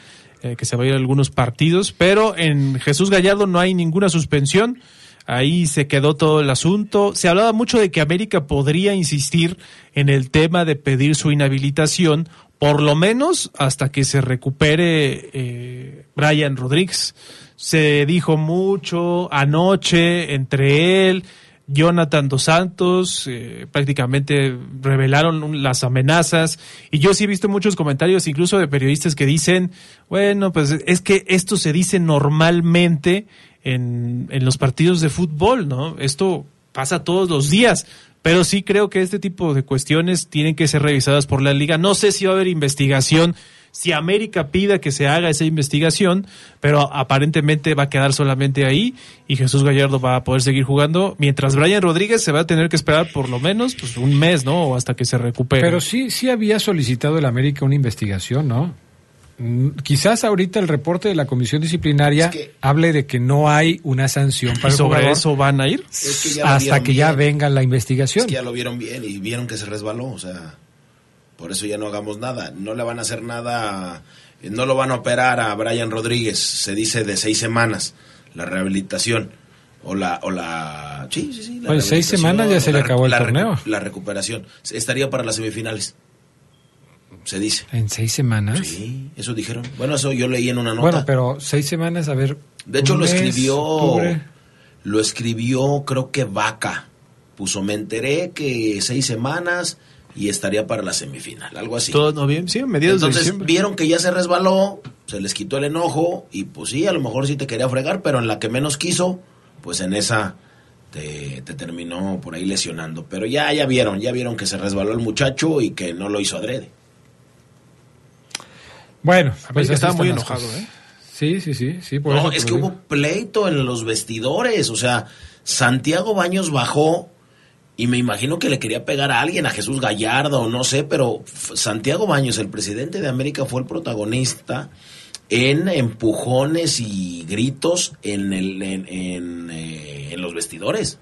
eh, que se va a ir a algunos partidos. Pero en Jesús Gallardo no hay ninguna suspensión. Ahí se quedó todo el asunto. Se hablaba mucho de que América podría insistir en el tema de pedir su inhabilitación, por lo menos hasta que se recupere eh, Brian Rodríguez. Se dijo mucho anoche entre él, Jonathan Dos Santos, eh, prácticamente revelaron las amenazas y yo sí he visto muchos comentarios incluso de periodistas que dicen, bueno, pues es que esto se dice normalmente en, en los partidos de fútbol, ¿no? Esto pasa todos los días, pero sí creo que este tipo de cuestiones tienen que ser revisadas por la liga. No sé si va a haber investigación si América pida que se haga esa investigación, pero aparentemente va a quedar solamente ahí y Jesús Gallardo va a poder seguir jugando, mientras Brian Rodríguez se va a tener que esperar por lo menos pues, un mes, ¿no? O hasta que se recupere. Pero sí, sí había solicitado el América una investigación, ¿no? Mm, Quizás ahorita el reporte de la comisión disciplinaria Es que- hable de que no hay una sanción para ¿Y el sobre jugador eso van a ir? Es que ya hasta que ya bien. venga la Es investigación. que ya lo vieron bien y vieron que se resbaló, o sea, por eso ya no hagamos nada. No le van a hacer nada, no lo van a operar a Brian Rodríguez, se dice de seis semanas, la rehabilitación. O la, o la, sí, sí, sí. la Oye, seis semanas ya se le acabó el la torneo. La recuperación. Estaría para las semifinales. Se dice. ¿En seis semanas? Sí, eso dijeron. Bueno, eso yo leí en una nota. Bueno, pero seis semanas, a ver. De hecho, lo escribió. octubre. Lo escribió, creo que Vaca. Puso, me enteré que seis semanas y estaría para la semifinal, algo así. Todo noviembre, sí, mediados de Entonces diciembre. vieron que ya se resbaló, se les quitó el enojo y pues sí, a lo mejor sí te quería fregar, pero en la que menos quiso, pues en esa te, te terminó por ahí lesionando. Pero ya, ya vieron, ya vieron que se resbaló el muchacho y que no lo hizo adrede. Bueno, pues América así estaba muy enojado. ¿eh? Sí, sí, sí, sí. Por No, es que hubo pleito en los vestidores. O sea, Santiago Baños bajó y me imagino que le quería pegar a alguien, a Jesús Gallardo, o no sé, pero Santiago Baños, el presidente de América, fue el protagonista en empujones y gritos en, el, en, en, eh, en los vestidores.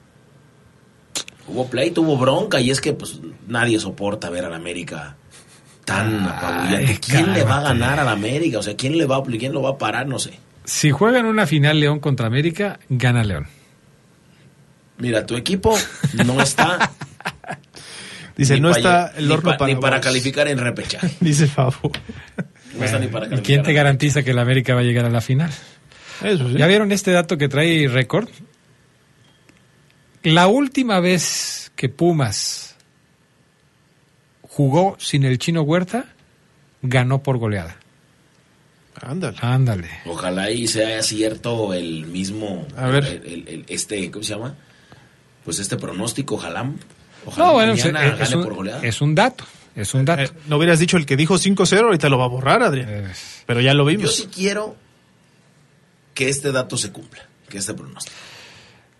Hubo pleito, hubo bronca y es que pues nadie soporta ver al América tan apabullante. ¿Quién le va a ganar al América? O sea, ¿quién le va, quién lo va a parar? No sé. Si juegan una final León contra América, gana León. Mira, tu equipo no está. Dice, no está el ni horno pa- para ni para vos". calificar en repechaje. Dice Fabo. No está ni para ¿Y calificar. quién te garantiza que el América va a llegar a la final? Eso sí. ¿Ya vieron este dato que trae récord? La última vez que Pumas jugó sin el chino Huerta, ganó por goleada. Ándale. Ándale. Ojalá y sea cierto el mismo. A ver. el- el- el- este, ¿cómo se llama? Pues este pronóstico, ojalá. Ojalá No, bueno, mañana es, gane es un, por goleada. es un dato. Es un dato. Eh, no hubieras dicho el que dijo 5-0, ahorita lo va a borrar, Adrián. Eh, Pero ya lo Yo vimos. sí quiero que este dato se cumpla, que este pronóstico.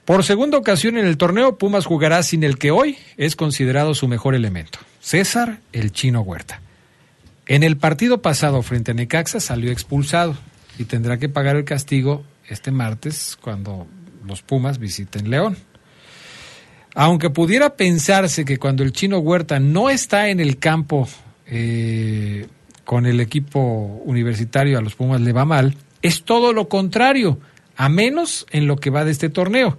Por segunda ocasión en el torneo, Pumas jugará sin el que hoy es considerado su mejor elemento, César el Chino Huerta. En el partido pasado frente a Necaxa salió expulsado y tendrá que pagar el castigo este martes cuando los Pumas visiten León. Aunque pudiera pensarse que cuando el Chino Huerta no está en el campo eh, con el equipo universitario a los Pumas le va mal, es todo lo contrario, a menos en lo que va de este torneo.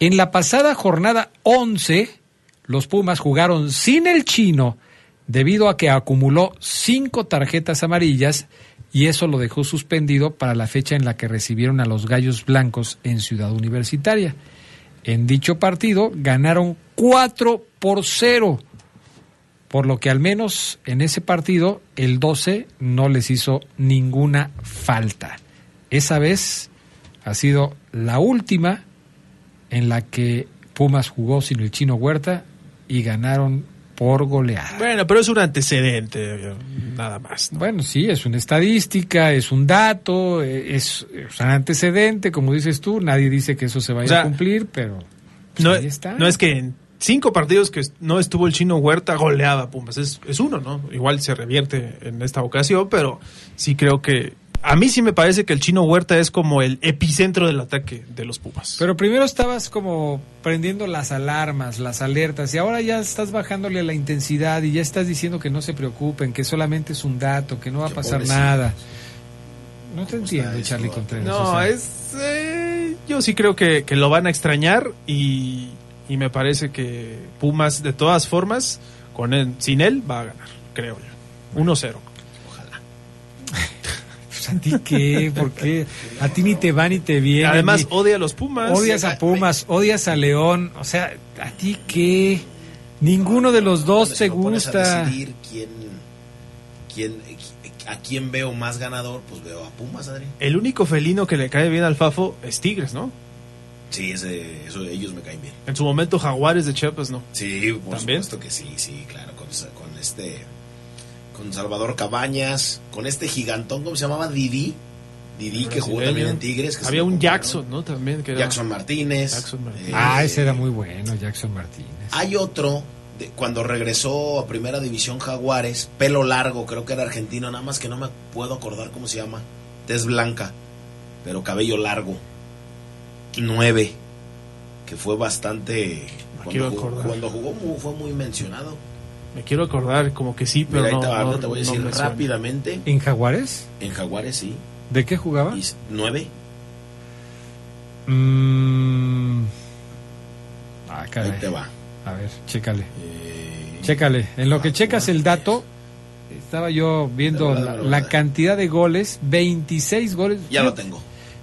En la pasada jornada 11, los Pumas jugaron sin el chino debido a que acumuló cinco tarjetas amarillas y eso lo dejó suspendido para la fecha en la que recibieron a los Gallos Blancos en Ciudad Universitaria. En dicho partido ganaron 4 por 0, por lo que al menos en ese partido el 12 no les hizo ninguna falta. Esa vez ha sido la última en la que Pumas jugó sin el chino Huerta y ganaron por goleada. Bueno, pero es un antecedente, nada más. ¿no? Bueno, sí, es una estadística, es un dato, eh, es, es un antecedente, como dices tú, nadie dice que eso se vaya O sea, a cumplir, pero pues, No, ahí está. no es que en cinco partidos que no estuvo el chino Huerta goleaba Pumas. Es, es uno, ¿no? Igual se revierte en esta ocasión, pero sí creo que. A mí sí me parece que el chino Huerta es como el epicentro del ataque de los Pumas. Pero primero estabas como prendiendo las alarmas, las alertas, y ahora ya estás bajándole la intensidad y ya estás diciendo que no se preocupen, que solamente es un dato, que no va a pasar pobrecito. nada. No te entiendo, Charlie? Contreras. no, o sea, es. eh, yo sí creo que, que lo van a extrañar y, y me parece que Pumas, de todas formas, con él, sin él va a ganar, creo yo. 1-0. Pues a ti qué, ¿por qué? A ti ni te va ni te viene. Además, ni- odia a los Pumas. odias a Pumas, odias a León, o sea, a ti qué. Ninguno de los dos te gusta. A decidir quién, quién, a quién veo más ganador, pues veo a Pumas, Adri. El único felino que le cae bien al Fafo es Tigres, ¿no? Sí, ese, eso, ellos me caen bien. En su momento, Jaguares de Chiapas, ¿no? Sí, por ¿También? supuesto que sí, sí, claro, con, con este, con Salvador Cabañas, con este gigantón, ¿cómo se llamaba? Didi, Didi que jugó también en Tigres. que Había un. Jackson, ¿no? También. Que era- Jackson Martínez. Jackson Martínez. Eh, Ah, ese era muy bueno, Jackson Martínez. Hay otro, de- cuando regresó a Primera División Jaguares, pelo largo, creo que era argentino, nada más que no me puedo acordar cómo se llama. Tez blanca, pero cabello largo. Nueve, que fue bastante... quiero Cuando jugó, acordar. cuando jugó fue muy mencionado. Me quiero acordar, como que sí, pero Mira, ahí no, te, va, no- te voy a decir rápidamente. ¿En Jaguares? En Jaguares, sí. ¿De qué jugaba? Nueve. Mm. Ah, caray. Ahí te va. A ver, chécale. Eh, Chécale. En lo que Ah, checas el dato, estaba yo viendo la, cantidad de goles, 26 goles. Ya lo tengo.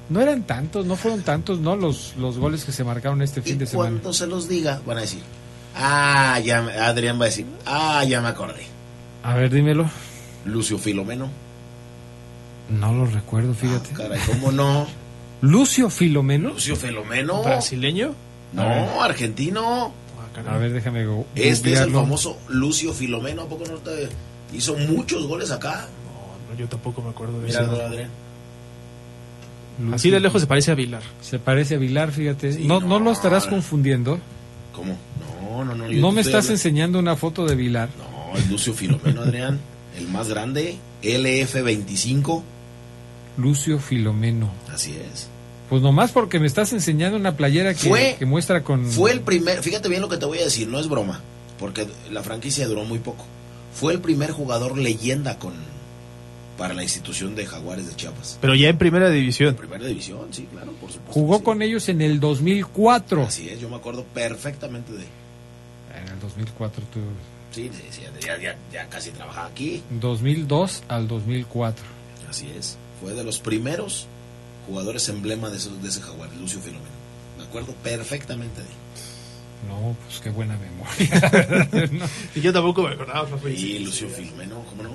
No eran tantos, no fueron tantos, ¿no? Los, los goles que se marcaron este fin Y de semana. cuando se los diga, van a decir, ah, ya, me- Adrián va a decir, ah, ya me acordé. A ver, dímelo. Lucio Filomeno. No lo recuerdo, fíjate. Ah, caray, ¿cómo no? Lucio Filomeno. Lucio Filomeno. ¿Brasileño? No, argentino. Ah. A ver, déjame go- Este es el famoso Lucio Filomeno. ¿A poco no te hizo muchos goles acá? No, no, yo tampoco me acuerdo de Mira, eso. Adrián. Lucio Así de lejos se parece a Vilar. Se parece a Vilar, fíjate. Sí, no, no, no. lo estarás confundiendo. ¿Cómo? No, no, no. yo No te me estás hablando- enseñando una foto de Vilar. No, el Lucio Filomeno, Adrián. El más grande. LF25. Lucio Filomeno. Así es. Pues nomás porque me estás enseñando una playera que, Fue- que muestra con... Fue el primer, fíjate bien lo que te voy a decir, no es broma, porque la franquicia duró muy poco. Fue el primer jugador leyenda con para la institución de Jaguares de Chiapas. Pero ya en primera división. Primera división, sí, claro, por supuesto. Jugó sí. con ellos en el 2004. Así es, yo me acuerdo perfectamente de. En el 2004 tú... Sí, sí, sí, ya, ya, ya casi trabajaba aquí. 2002 al 2004. Así es. Fue de los primeros jugadores emblema de, esos, de ese Jaguar, Lucio Filomeno. Me acuerdo perfectamente de él. No, pues qué buena memoria. No. Y yo tampoco me acordaba, Fafo. Y Lucio Filomeno, ¿cómo no?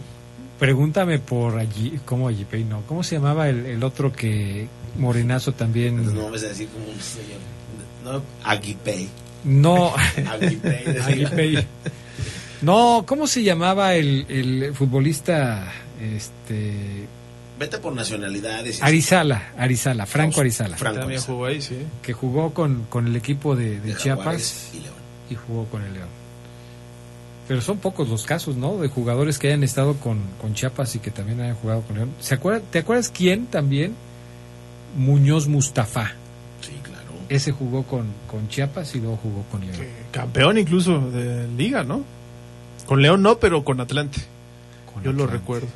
Pregúntame por allí, ¿cómo allí no? ¿Cómo se llamaba el, el otro que morenazo también? No me vas a decir como un señor. No, Aguipey. No. No, ¿cómo se llamaba el, el futbolista este Vete por nacionalidades. Arizala, Arizala, Franco Arizala, Franco También Arizala. jugó ahí, sí. que jugó con, con el equipo de, de de Chiapas y León. y jugó con el León. Pero son pocos los casos, ¿no? De jugadores que hayan estado con, con Chiapas y que también hayan jugado con León. ¿Se acuerda, ¿Te acuerdas quién también? Muñoz Mustafa. Ese jugó con, con Chiapas y luego jugó con León. Que Campeón incluso de liga, ¿no? Con León no, pero con Atlante. Con Yo lo recuerdo.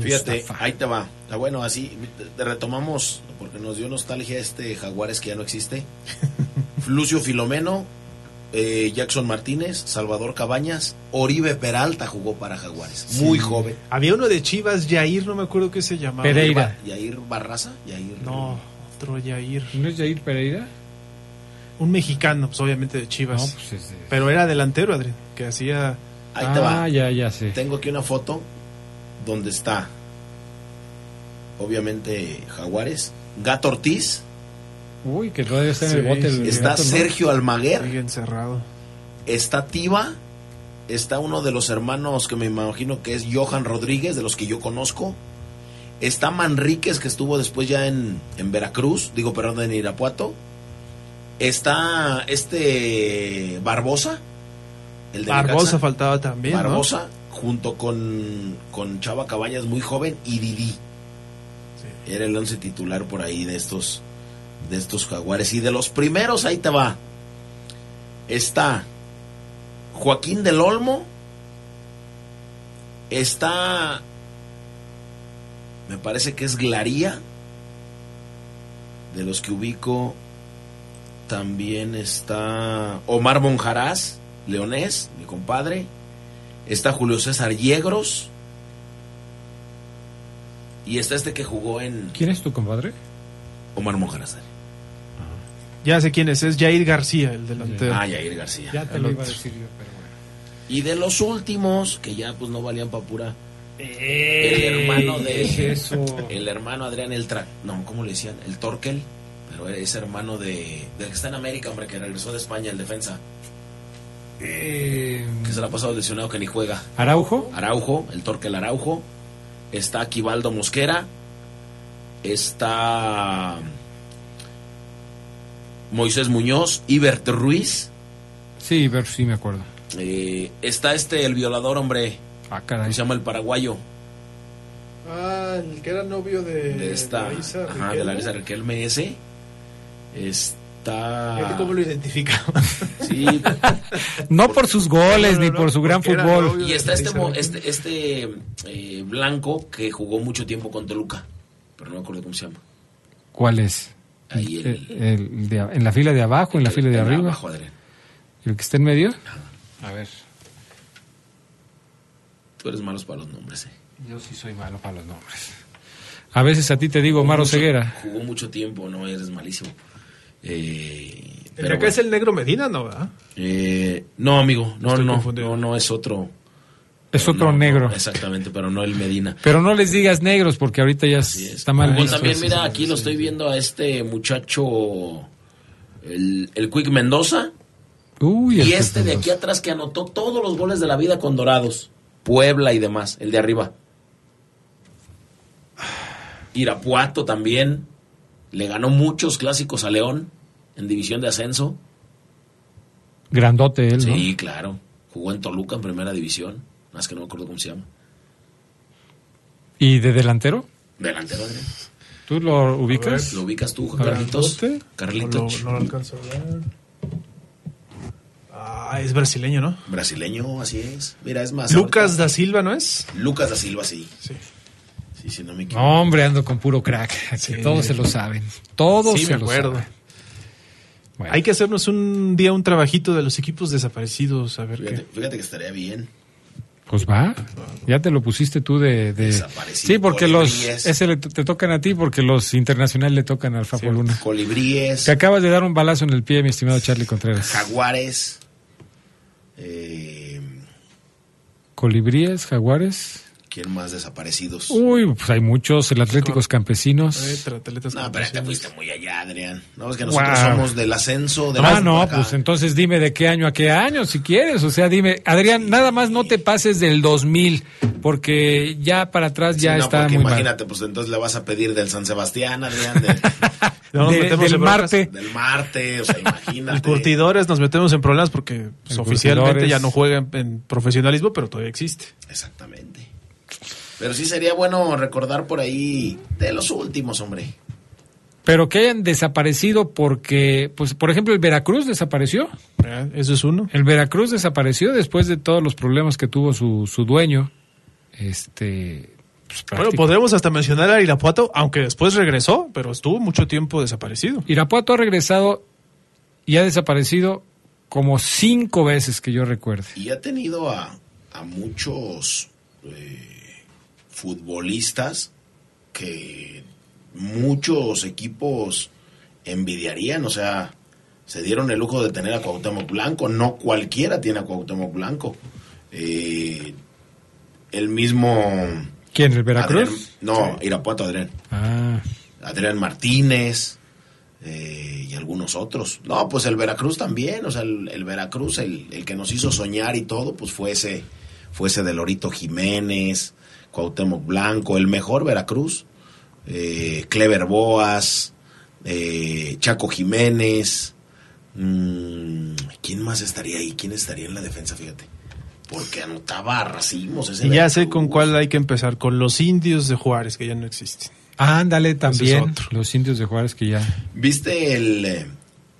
Fíjate, Mustafa. ahí te va. Ah, bueno, así te- retomamos, porque nos dio nostalgia este Jaguares que ya no existe. Lucio Filomeno, eh, Jackson Martínez, Salvador Cabañas, Oribe Peralta jugó para Jaguares. Muy joven. Había uno de Chivas, Jair, no me acuerdo qué se llamaba. Pereira. Yair Barraza. Yair, No, otro. ¿No es Jair Pereira? Un mexicano, pues obviamente de Chivas. No, pues es de- Pero era delantero, Adrián, que hacía... Ahí te va. Ah, ya, ya sé. Tengo aquí una foto donde está, obviamente, Jaguares. Gato Ortiz. Uy, que todavía está en el bote. el. Está gato, ¿no? Sergio Almaguer. Sigue encerrado. Está Tiva, está uno de los hermanos que me imagino que es Johan Rodríguez, de los que yo conozco. Está Manríquez, que estuvo después ya en, en Veracruz, digo, perdón, en Irapuato. Está este Barbosa, el de Barbosa Necaxa. faltaba también, ¿no? Barbosa, junto con, con Chava Cabañas, muy joven, y Didi. Era el once titular por ahí de estos, de estos jaguares. Y de los primeros, ahí te va. Está Joaquín del Olmo. Está. Me parece que es Glaría. De los que ubico. También está Omar Monjarás, leonés, mi compadre. Está Julio César Yegros. Y está este que jugó en ¿Quién es tu compadre? Omar Mojarasari. Ya sé quién es, es Jair García, el delantero. Ah, Yair García. Ya te lo iba a decir yo, pero bueno. Y de los últimos, que ya pues no valían pa' pura. El hermano de. ¿qué es eso? El hermano Adrián el Tra... No, ¿cómo le decían? El Torkel. Pero es hermano de. Del que está en América, hombre, que regresó de España, el defensa. Eh, Que se la ha pasado lesionado que ni juega. ¿Araujo? Araujo, el Torkel Araujo. Está Aquivaldo Mosquera. Está. Moisés Muñoz. Ibert Ruiz. Sí, ver, sí me acuerdo. eh, está este, el violador, hombre. Ah, caray. se llama el paraguayo. Ah, el que era novio de, De esta. Ajá, de Larisa Riquelme ese. Está. ¿Cómo lo identifica? Sí, No por sus goles No, no, ni por su gran fútbol. Y está este, mo- Larisa este, este eh, blanco que jugó mucho tiempo con Toluca. Pero no me acuerdo cómo se llama. ¿Cuál es? Ahí el- El- el de- ¿En la fila de abajo, en la fila de el arriba? abajo, Adrián. ¿El que está en medio? A ver. Tú eres malo para los nombres, eh. Yo sí soy malo para los nombres. A veces a ti te digo Maro Mucho- Ceguera. Jugó mucho tiempo, no, eres malísimo. Eh, ¿El pero acá bueno. es el negro Medina, no, verdad? Eh, no, amigo, no, Estoy no, confundido. no, no, es otro. Es otro no, no, negro. exactamente, pero no el Medina. Pero no les digas negros porque ahorita ya es. está mal también, mira, aquí lo estoy viendo a este muchacho, el, el Quick Mendoza. Uy, Y este de aquí atrás que anotó todos los goles de la vida con Dorados. Puebla y demás, el de arriba. Irapuato también. Le ganó muchos clásicos a León en división de ascenso. Grandote él, ¿no? Sí, claro. Jugó en Toluca en primera división. Más que no me acuerdo cómo se llama. ¿Y de delantero? Delantero, Adrián. ¿Tú lo ubicas? ¿Lo ubicas tú, ver, Carlitos? Carlitos. No, lo- no lo alcanzo a ver. Ah, es brasileño, ¿no? Brasileño, así es. Mira, es más. Lucas ahorita- da Silva, ¿no es? Lucas da Silva, sí. Sí. Sí, sí, no me equivoco. No, hombre, ando con puro crack. Aquí Sí. Todos se lo saben. Todos Sí, se me lo acuerdo. saben. Bueno, Hay que hacernos un día un trabajito de los equipos desaparecidos, a ver Fíjate, qué. fíjate que estaría bien. Pues va. Ya te lo pusiste tú de. de- Sí, porque los. Ese le- te tocan a ti porque los internacionales le tocan al Fapo Luna. Colibríes, Te acabas de dar un balazo en el pie, mi estimado Charlie Contreras. jaguares. Eh, Colibríes, jaguares. ¿Quién más desaparecidos? Uy, pues hay muchos. El Atléticos Campesinos. Atletas no, pero te fuiste muy allá, Adrián. No, es que nosotros Wow. somos del ascenso. De Ah, no, pues entonces dime de qué año a qué año, si quieres. O sea, dime, Adrián, nada más no te pases del 2000, porque ya para atrás ya no, está muy mal. imagínate, pues entonces le vas a pedir del San Sebastián, Adrián, del, No nos De- metemos del en. Marte. del Marte, o sea, imagínate. El curtidores nos metemos en problemas porque pues, oficialmente Curtidores. ya no juega en, en profesionalismo, pero todavía existe. Exactamente. Pero sí sería bueno recordar por ahí de los últimos, hombre. Pero que hayan desaparecido porque, pues, por ejemplo, el Veracruz desapareció. ¿verdad? Eso es uno. El Veracruz desapareció después de todos los problemas que tuvo su, su dueño. Este. Pues, Bueno, podremos hasta mencionar a Irapuato, aunque después regresó, pero estuvo mucho tiempo desaparecido. Irapuato ha regresado y ha desaparecido como cinco veces que yo recuerde. Y ha tenido a, a muchos eh, futbolistas que muchos equipos envidiarían. O sea, se dieron el lujo de tener a Cuauhtémoc Blanco. No cualquiera tiene a Cuauhtémoc Blanco. Eh, el mismo... ¿Quién? ¿El Veracruz? Adrián- no, Irapuato Adrián. Ah, Adrián Martínez eh, y algunos otros. No, pues el Veracruz también, o sea, el, el Veracruz, el, el que nos hizo soñar y todo, pues fue ese, fue ese de Lorito Jiménez, Cuauhtémoc Blanco, el mejor Veracruz, eh, Clever Boas, eh, Chaco Jiménez. mm, ¿Quién más estaría ahí? ¿Quién estaría en la defensa? Fíjate. Porque anotaba racimos ese Y ya sé con cuál hay que empezar, con los indios de Juárez, que ya no existen. ándale también. otro. Los indios de Juárez que ya. ¿Viste el eh,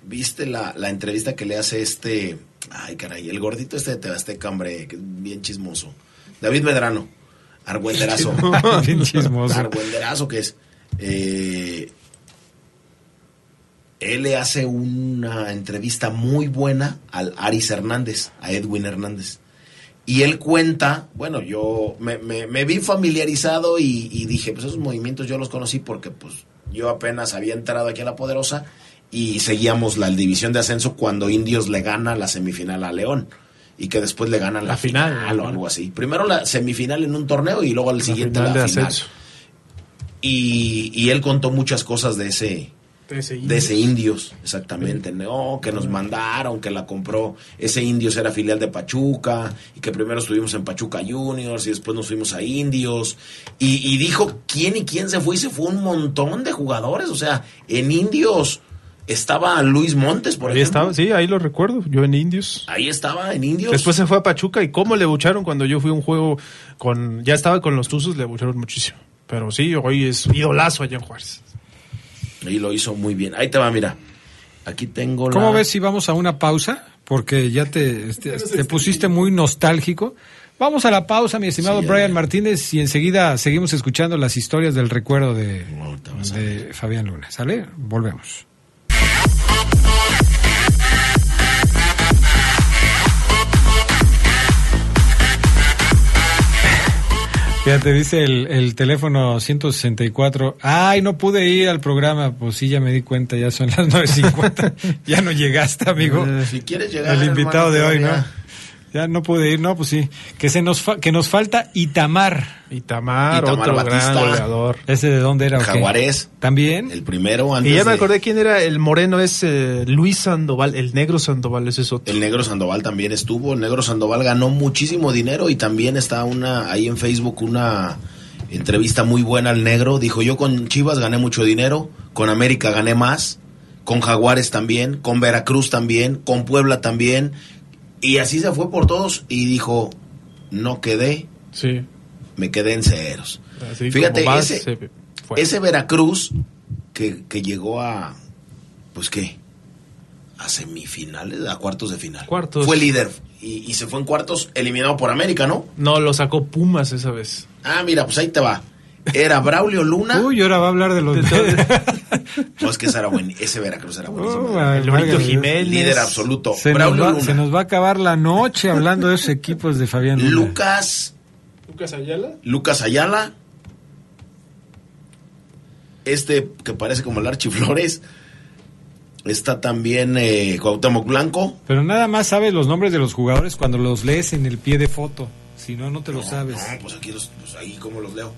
viste la, la entrevista que le hace este ay caray, el gordito este de Tebasteca, hombre, que es bien chismoso. David Medrano, argüenderazo. Bien chismoso. argüenderazo que es. Eh, él le hace una entrevista muy buena al Aris Hernández, a Edwin Hernández. Y él cuenta, bueno, yo me, me- me vi familiarizado y, y dije, pues esos movimientos yo los conocí porque pues yo apenas había entrado aquí a La Poderosa y seguíamos la división de ascenso cuando Indios le gana la semifinal a León y que después le ganan la, La final, final, o algo así. Primero la semifinal en un torneo y luego al siguiente final la final. ascenso. Y, y él contó muchas cosas de ese, De ese de ese indios, exactamente. No, que nos mandaron, que la compró. Ese indios era filial de Pachuca, y que primero estuvimos en Pachuca Juniors y después nos fuimos a indios. Y, y dijo quién y quién se fue, y se fue un montón de jugadores. O sea, en indios estaba Luis Montes, por Ahí ejemplo. estaba, sí, ahí lo recuerdo. Yo en Indios. Ahí estaba, en indios. Después se fue a Pachuca y cómo le bucharon cuando yo fui a un juego con. Ya estaba con los Tuzos, le bucharon muchísimo. Pero sí, hoy es idolazo allá en Juárez. Y lo hizo muy bien. Ahí te va, mira. Aquí tengo ¿Cómo la... ves si vamos a una pausa? Porque ya te, este, te pusiste muy nostálgico. Vamos a la pausa, mi estimado Sí, Brian. Martínez, y enseguida seguimos escuchando las historias del recuerdo de Fabián Luna. ¿Sale? Volvemos. Fíjate, dice el, el teléfono 164. Ay, no pude ir al programa. Pues sí, ya me di cuenta, ya son las 9.50. ya no llegaste, amigo. Si quieres llegar, el invitado de hoy, ¿no? Ya no pude ir, no, pues sí. Que se nos fa- que nos falta Itamar. Itamar, Itamar otro Batista. gran goleador. ¿Ese de dónde era? Jaguarés. ¿También? El primero antes Y ya me de- acordé quién era el moreno, es eh, Luis Sandoval, el negro Sandoval, ese es otro. El Negro Sandoval también estuvo. El Negro Sandoval ganó muchísimo dinero y también está una ahí en Facebook una entrevista muy buena al Negro. Dijo, yo con Chivas gané mucho dinero, con América gané más, con Jaguares también, con Veracruz también, con Puebla también. Y así se fue por todos y dijo, no quedé, Sí. me quedé en ceros. Así Fíjate, ese-. Ese Veracruz que, que llegó a, pues qué, a semifinales, a cuartos de final. Cuartos. Fue líder y, y se fue en cuartos eliminado por América, ¿no? No, lo sacó Pumas esa vez. Ah, mira, pues ahí te va. Era Braulio Luna. Uy, ahora va a hablar de los... No, es que ese era buen, ese Veracruz era buenísimo. Oh, El Dios. Jiménez. líder absoluto. Se nos, Braulio va, Luna. se nos va a acabar la noche hablando de esos equipos de Fabián Luna. Lucas, Lucas Ayala. Lucas Ayala. Este que parece como el Archie Flores. Está también eh, Cuauhtémoc Blanco. Pero nada más sabes los nombres de los jugadores cuando los lees en el pie de foto. Si no, no te lo sabes. No, pues aquí los, pues ahí como los leo.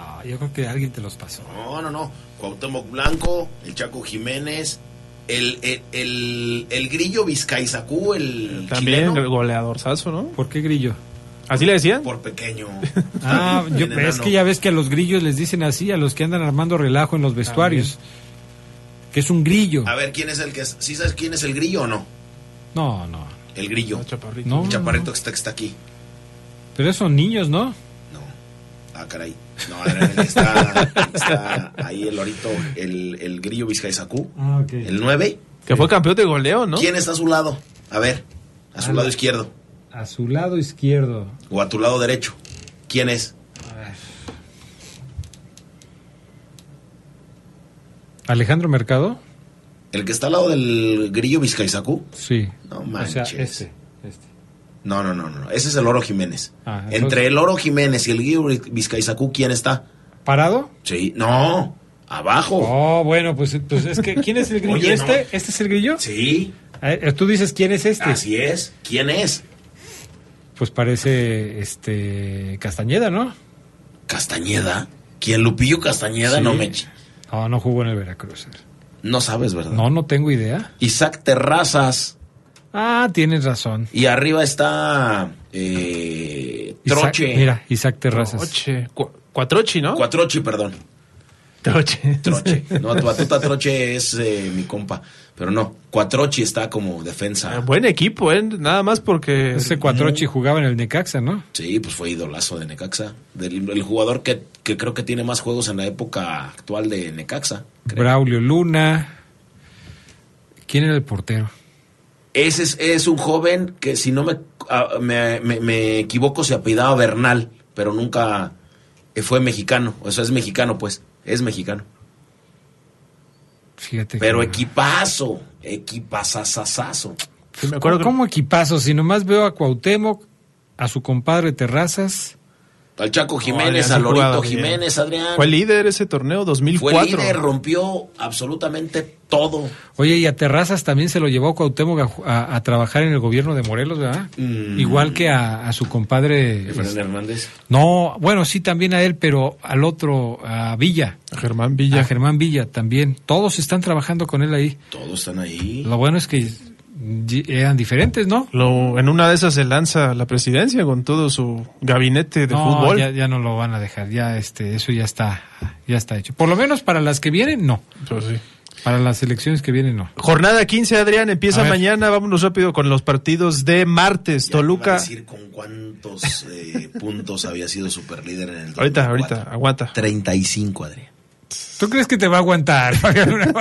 No, yo creo que alguien te los pasó. No, no, no. Cuauhtémoc Blanco, el Chaco Jiménez, el, el, el, el Grillo Vizcaizacú, el También el chileno, goleador Sazo, ¿no? ¿Por qué grillo? ¿Así le decían? por pequeño. Ah, yo, es que ya ves que a los grillos les dicen así, a los que andan armando relajo en los vestuarios. Que es un grillo. A ver, ¿quién es el que es? ¿Sí sabes quién es el Grillo o no? No, no. El Grillo. No, chaparrito. No. El chaparrito que está, que está aquí. Pero esos son niños, ¿no? No. Ah, caray. No, está, está ahí el lorito, el, el Grillo Vizcaizacú. Ah, ok. El 9. Que fue campeón de goleo, ¿no? ¿Quién está a su lado? A ver, a su Ah, lado no. izquierdo A su lado izquierdo. o a tu lado derecho. ¿Quién es? ¿Alejandro Mercado? ¿El que está al lado del Grillo Vizcaizacú? Sí. No O manches. sea, este. No, no, no, no. Ese es el Oro Jiménez. Ah, entonces- Entre el Oro Jiménez y el Grillo Vizcaizacú, ¿quién está? ¿Parado? Sí. No. Abajo. Oh, bueno, pues, pues es que ¿quién es el grillo? Oye, no. ¿Este? ¿Este es el grillo? Sí. Eh, Tú dices quién es este. Así es. ¿Quién es? Pues parece este Castañeda, ¿no? Castañeda. ¿Quién? Lupillo Castañeda. Sí. No me. No, no jugó en el Veracruz. No sabes, ¿verdad? No, no tengo idea. Isaac Terrazas. Ah, tienes razón. Y arriba está. Eh, Isaac- Troche. mira, Isaac Terrazas. Troche. Cu- Cuatrochi, ¿no? Cuatrochi, perdón. Troche. Troche. No, tu batuta Troche es eh, mi compa. Pero no, Cuatrochi está como Ah, defensa. Buen equipo, ¿eh? Nada más porque... Ese Cuatrochi jugaba en el Necaxa, ¿no? Sí, pues fue idolazo de Necaxa. Del, el jugador que, que creo que tiene más juegos en la época actual de Necaxa. creo. Braulio Luna. ¿Quién era el portero? Ese es, es un joven que, si no me, ah, me, me- me equivoco, se apellidaba Bernal, pero nunca fue mexicano. O sea, es mexicano, pues. Es mexicano. Fíjate. Pero que- a su compadre Terrazas. Al Chaco No, Jiménez, Adrián a sí jugaba Lorito bien. Jiménez, Adrián. Fue líder ese torneo, 2004. Fue líder, rompió absolutamente todo. Oye, y a Terrazas también se lo llevó Cuauhtémoc a, ju- a- a trabajar en el gobierno de Morelos, ¿verdad? Mm. Igual que a, a su compadre. Efraín Hernández. No, bueno, sí, también a él, pero al otro, a Villa. Germán Villa. A Germán Villa también. Todos están trabajando con él ahí. Todos están ahí. Lo bueno es que eran diferentes, ¿no? Lo- en una de esas se lanza la presidencia con todo su gabinete de no, fútbol. Ya, ya no lo van a dejar, ya este, eso ya está, ya está hecho. Por lo menos para las que vienen, no. Pues sí. Para las elecciones que vienen, no. Jornada 15, Adrián, empieza mañana. Vámonos rápido con los partidos de martes. Ya iba a Toluca. decir con cuántos eh, puntos había sido superlíder en el Ahorita, 2004. ahorita, aguanta. 35, Adrián. ¿Tú crees que te va a aguantar? Fabián Luna?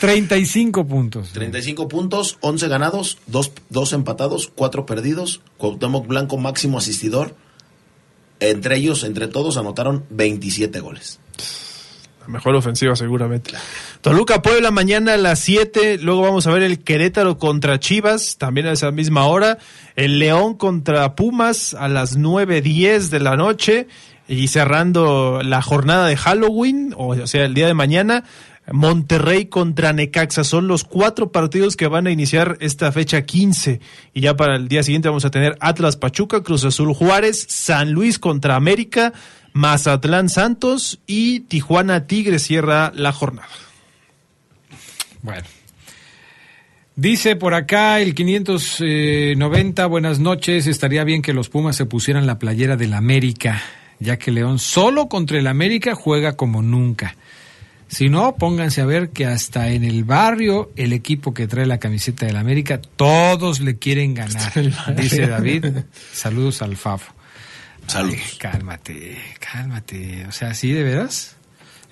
35 puntos. 35 puntos, 11 ganados, 2, empatados, 4 perdidos. Cuauhtémoc Blanco máximo asistidor. Entre ellos, entre todos, anotaron 27 goles. La mejor ofensiva seguramente. Toluca Puebla mañana a las 7. Luego vamos a ver el Querétaro contra Chivas, también a esa misma hora. El León contra Pumas a las 9.10 de la noche. Y cerrando la jornada de Halloween, o sea, el día de mañana, Monterrey contra Necaxa. Son los cuatro partidos que van a iniciar esta fecha 15. Y ya para el día siguiente vamos a tener Atlas Pachuca, Cruz Azul Juárez, San Luis contra América, Mazatlán Santos y Tijuana Tigres cierra la jornada. Bueno. Dice por acá el 590, buenas noches, estaría bien que los Pumas se pusieran la playera del América, ya que León solo contra el América juega como nunca. Si no, pónganse a ver que hasta en el barrio el equipo que trae la camiseta del América, todos le quieren ganar, dice David. Saludos al Fafo. Saludos. Ay, cálmate, cálmate. O sea, ¿sí de veras?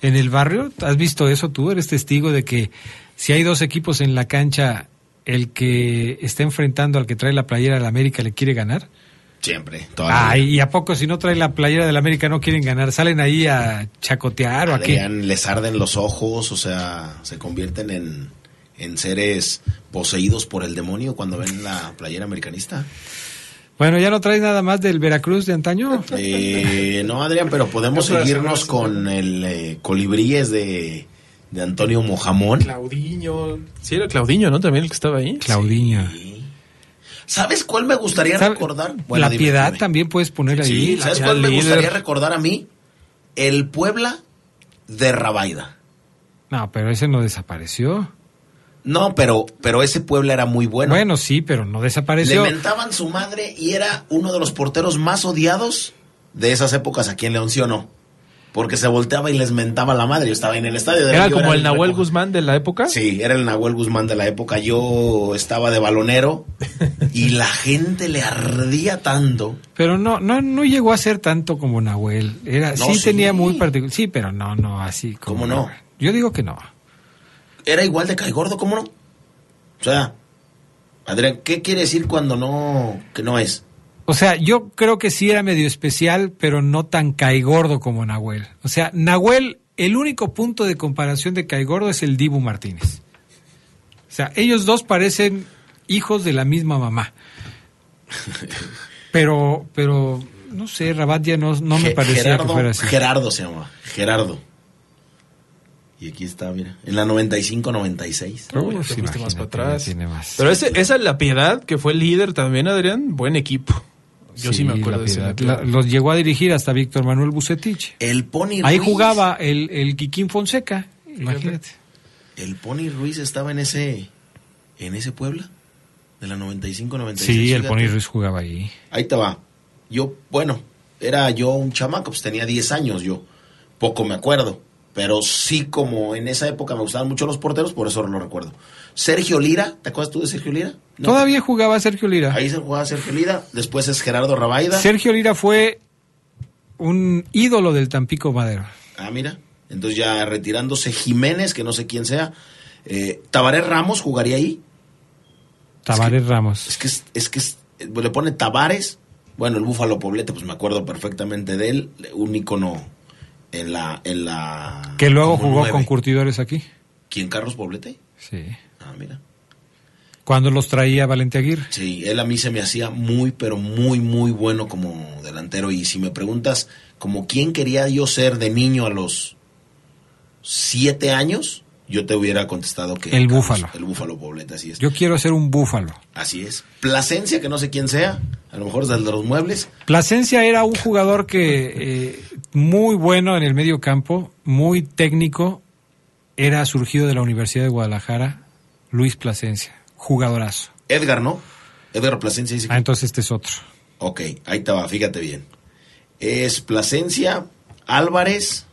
En el barrio, ¿has visto eso tú? ¿Eres testigo de que si hay dos equipos en la cancha, el que está enfrentando al que trae la playera del América le quiere ganar? Siempre. toda la Ay, vida. ¿y a poco si no trae la playera del América no quieren ganar? ¿Salen ahí a chacotear o a qué? Adrián, les arden los ojos, o sea, se convierten en, en seres poseídos por el demonio cuando ven la playera americanista. Bueno, ¿ya no traes nada más del Veracruz de antaño? Eh, no, Adrián, pero podemos seguirnos con el eh, colibríes de, de Antonio Mojamón. Claudiño. Sí, era Claudiño, ¿no? También el que estaba ahí. Claudiño. ¿Sabes cuál me gustaría ¿Sabe- recordar? la dime, piedad dime. también puedes poner Sí, ahí. ¿sabes ya cuál me líder. gustaría recordar a mí? El Puebla de Rabaida. No, pero ese no desapareció. No, pero, pero ese Puebla era muy bueno. Bueno, sí, pero no Le desapareció. mentaban su madre y era uno de los porteros más odiados de esas épocas aquí en León, ¿sí o no? Porque se volteaba y les mentaba la madre. Yo estaba en el estadio. de Era como el Nahuel Guzmán de la época. Sí, era el Nahuel Guzmán de la época. Yo estaba de balonero y la gente le ardía tanto. Pero no, no, no llegó a ser tanto como Nahuel. Era, No, sí, sí. tenía muy particular. Sí, pero no, no así como. ¿Cómo no? Nahuel. Yo digo que no. Era igual de caigordo, ¿cómo no? O sea, Adrián, ¿qué quiere decir cuando no, que no es? O sea, yo creo que sí era medio especial, pero no tan caigordo como Nahuel. O sea, Nahuel, el único punto de comparación de caigordo es el Dibu Martínez. O sea, ellos dos parecen hijos de la misma mamá. Pero, pero, no sé, Rabat ya no, no me parecía Gerardo, que fuera así. Gerardo se llama, Gerardo. Y aquí está, mira, en la 95-96. Uy, Te sí, fuiste más para atrás. tiene más. Pero ese, esa es la piedad, que fue el líder también, Adrián. Buen equipo. Yo sí, me acuerdo de ese. La- los llegó a dirigir hasta Víctor Manuel Bucetich. El Pony Ahí Ruiz. jugaba el, el Quiquín Fonseca. Imagínate. El Pony Ruiz estaba en ese, en ese Puebla, de la 95-96. Sí, el. Pony Ruiz jugaba ahí. Ahí te va. Yo, bueno, era yo un chamaco, pues tenía 10 años yo. Poco me acuerdo. Pero sí, como en esa época me gustaban mucho los porteros, por eso lo recuerdo. Sergio Lira, ¿te acuerdas tú de Sergio Lira? No. Todavía jugaba Sergio Lira. Ahí se jugaba Sergio Lira. Después es Gerardo Rabaida. Sergio Lira fue un ídolo del Tampico Madero. Ah, mira. Entonces ya retirándose Jiménez, que no sé quién sea. Eh, Tabaré Ramos jugaría ahí. Tavares Ramos. Es que es, es que es- le pone Tavares. Bueno, el Búfalo Poblete, pues me acuerdo perfectamente de él. Un icono en la. En la Que luego jugó con curtidores aquí. ¿Quién, Carlos Poblete? Sí. Ah, mira. Cuando los traía Valente Aguirre. Sí, él a mí se me hacía muy, pero muy, muy bueno como delantero. Y si me preguntas, como quién quería yo ser de niño a los siete años, yo te hubiera contestado que... El Búfalo. El Búfalo Poblete, así es. Yo quiero ser un búfalo. Así es. Plasencia, que no sé quién sea, a lo mejor es el de los muebles. Plasencia era un jugador que eh, muy bueno en el medio campo, muy técnico, era surgido de la Universidad de Guadalajara, Luis Plasencia, jugadorazo. Edgar, ¿no? Edgar Plasencia dice que... Ah, entonces este es otro. Ok, ahí te va, fíjate bien. Es Plasencia, Álvarez,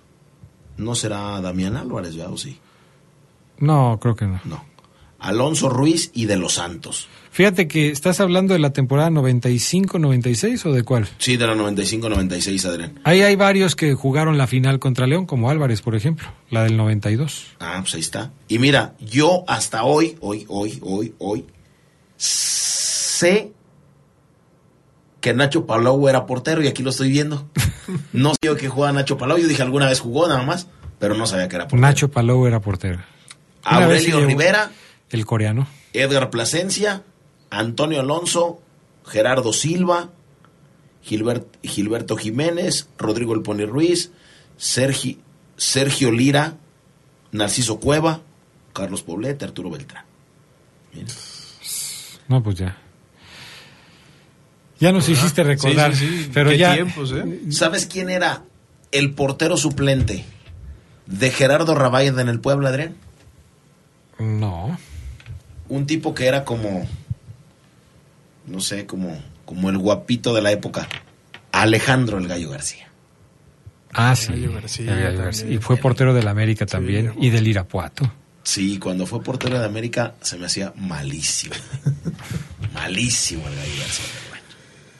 no será Damián Álvarez, ¿verdad? ¿O sí? No, creo que no. No. Alonso Ruiz y de los Santos. Fíjate que estás hablando de la temporada 95-96 o de cuál? Sí, de la 95-96, Adrián. Ahí hay varios que jugaron la final contra León, como Álvarez, por ejemplo, la del 92. Ah, pues ahí está. Y mira, yo hasta hoy, hoy, hoy, hoy, hoy, sé que Nacho Palau era portero y aquí lo estoy viendo. No sé yo que jugaba Nacho Palau, yo dije alguna vez jugó nada más, pero no sabía que era portero. Nacho Palou era portero. Aurelio llegó Rivera, El coreano. Edgar Plasencia, Antonio Alonso, Gerardo Silva, Gilbert- Gilberto Jiménez, Rodrigo El Pony Ruiz, Sergi- Sergio Lira, Narciso Cueva, Carlos Poblete, Arturo Beltrán. Mira. No, pues ya. Ya nos hiciste recordar, Sí, sí, sí. pero Qué ya tiempos, ¿eh? ¿Sabes quién era el portero suplente de Gerardo Rabaida en el Puebla, Adrián? no. Un tipo que era como, no sé, como, como el guapito de la época. Alejandro el Gallo García. Ah, sí. Gallo García El Gallo. García. Y fue portero del América también y del Irapuato. Sí, cuando fue portero de América se me hacía malísimo. malísimo el Gallo García.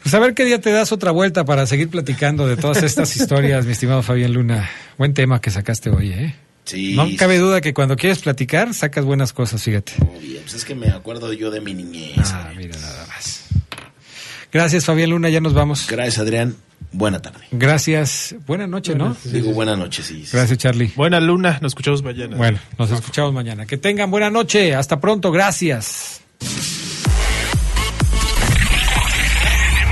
Pues a ver qué día te das otra vuelta para seguir platicando de todas estas historias, mi estimado Fabián Luna. Buen tema que sacaste hoy, ¿eh? Sí, No sí, cabe duda que cuando quieres platicar sacas buenas cosas, fíjate. muy bien. Pues es que me acuerdo yo de mi niñez. Ah, mira nada más. Gracias, Fabián Luna, ya nos vamos. Gracias, Adrián. Buena tarde. Gracias. Buena noche, ¿no? Digo buena noche, sí. Gracias, Charlie. Buena luna, nos escuchamos mañana. Bueno, nos escuchamos mañana. Que tengan buena noche. Hasta pronto. Gracias.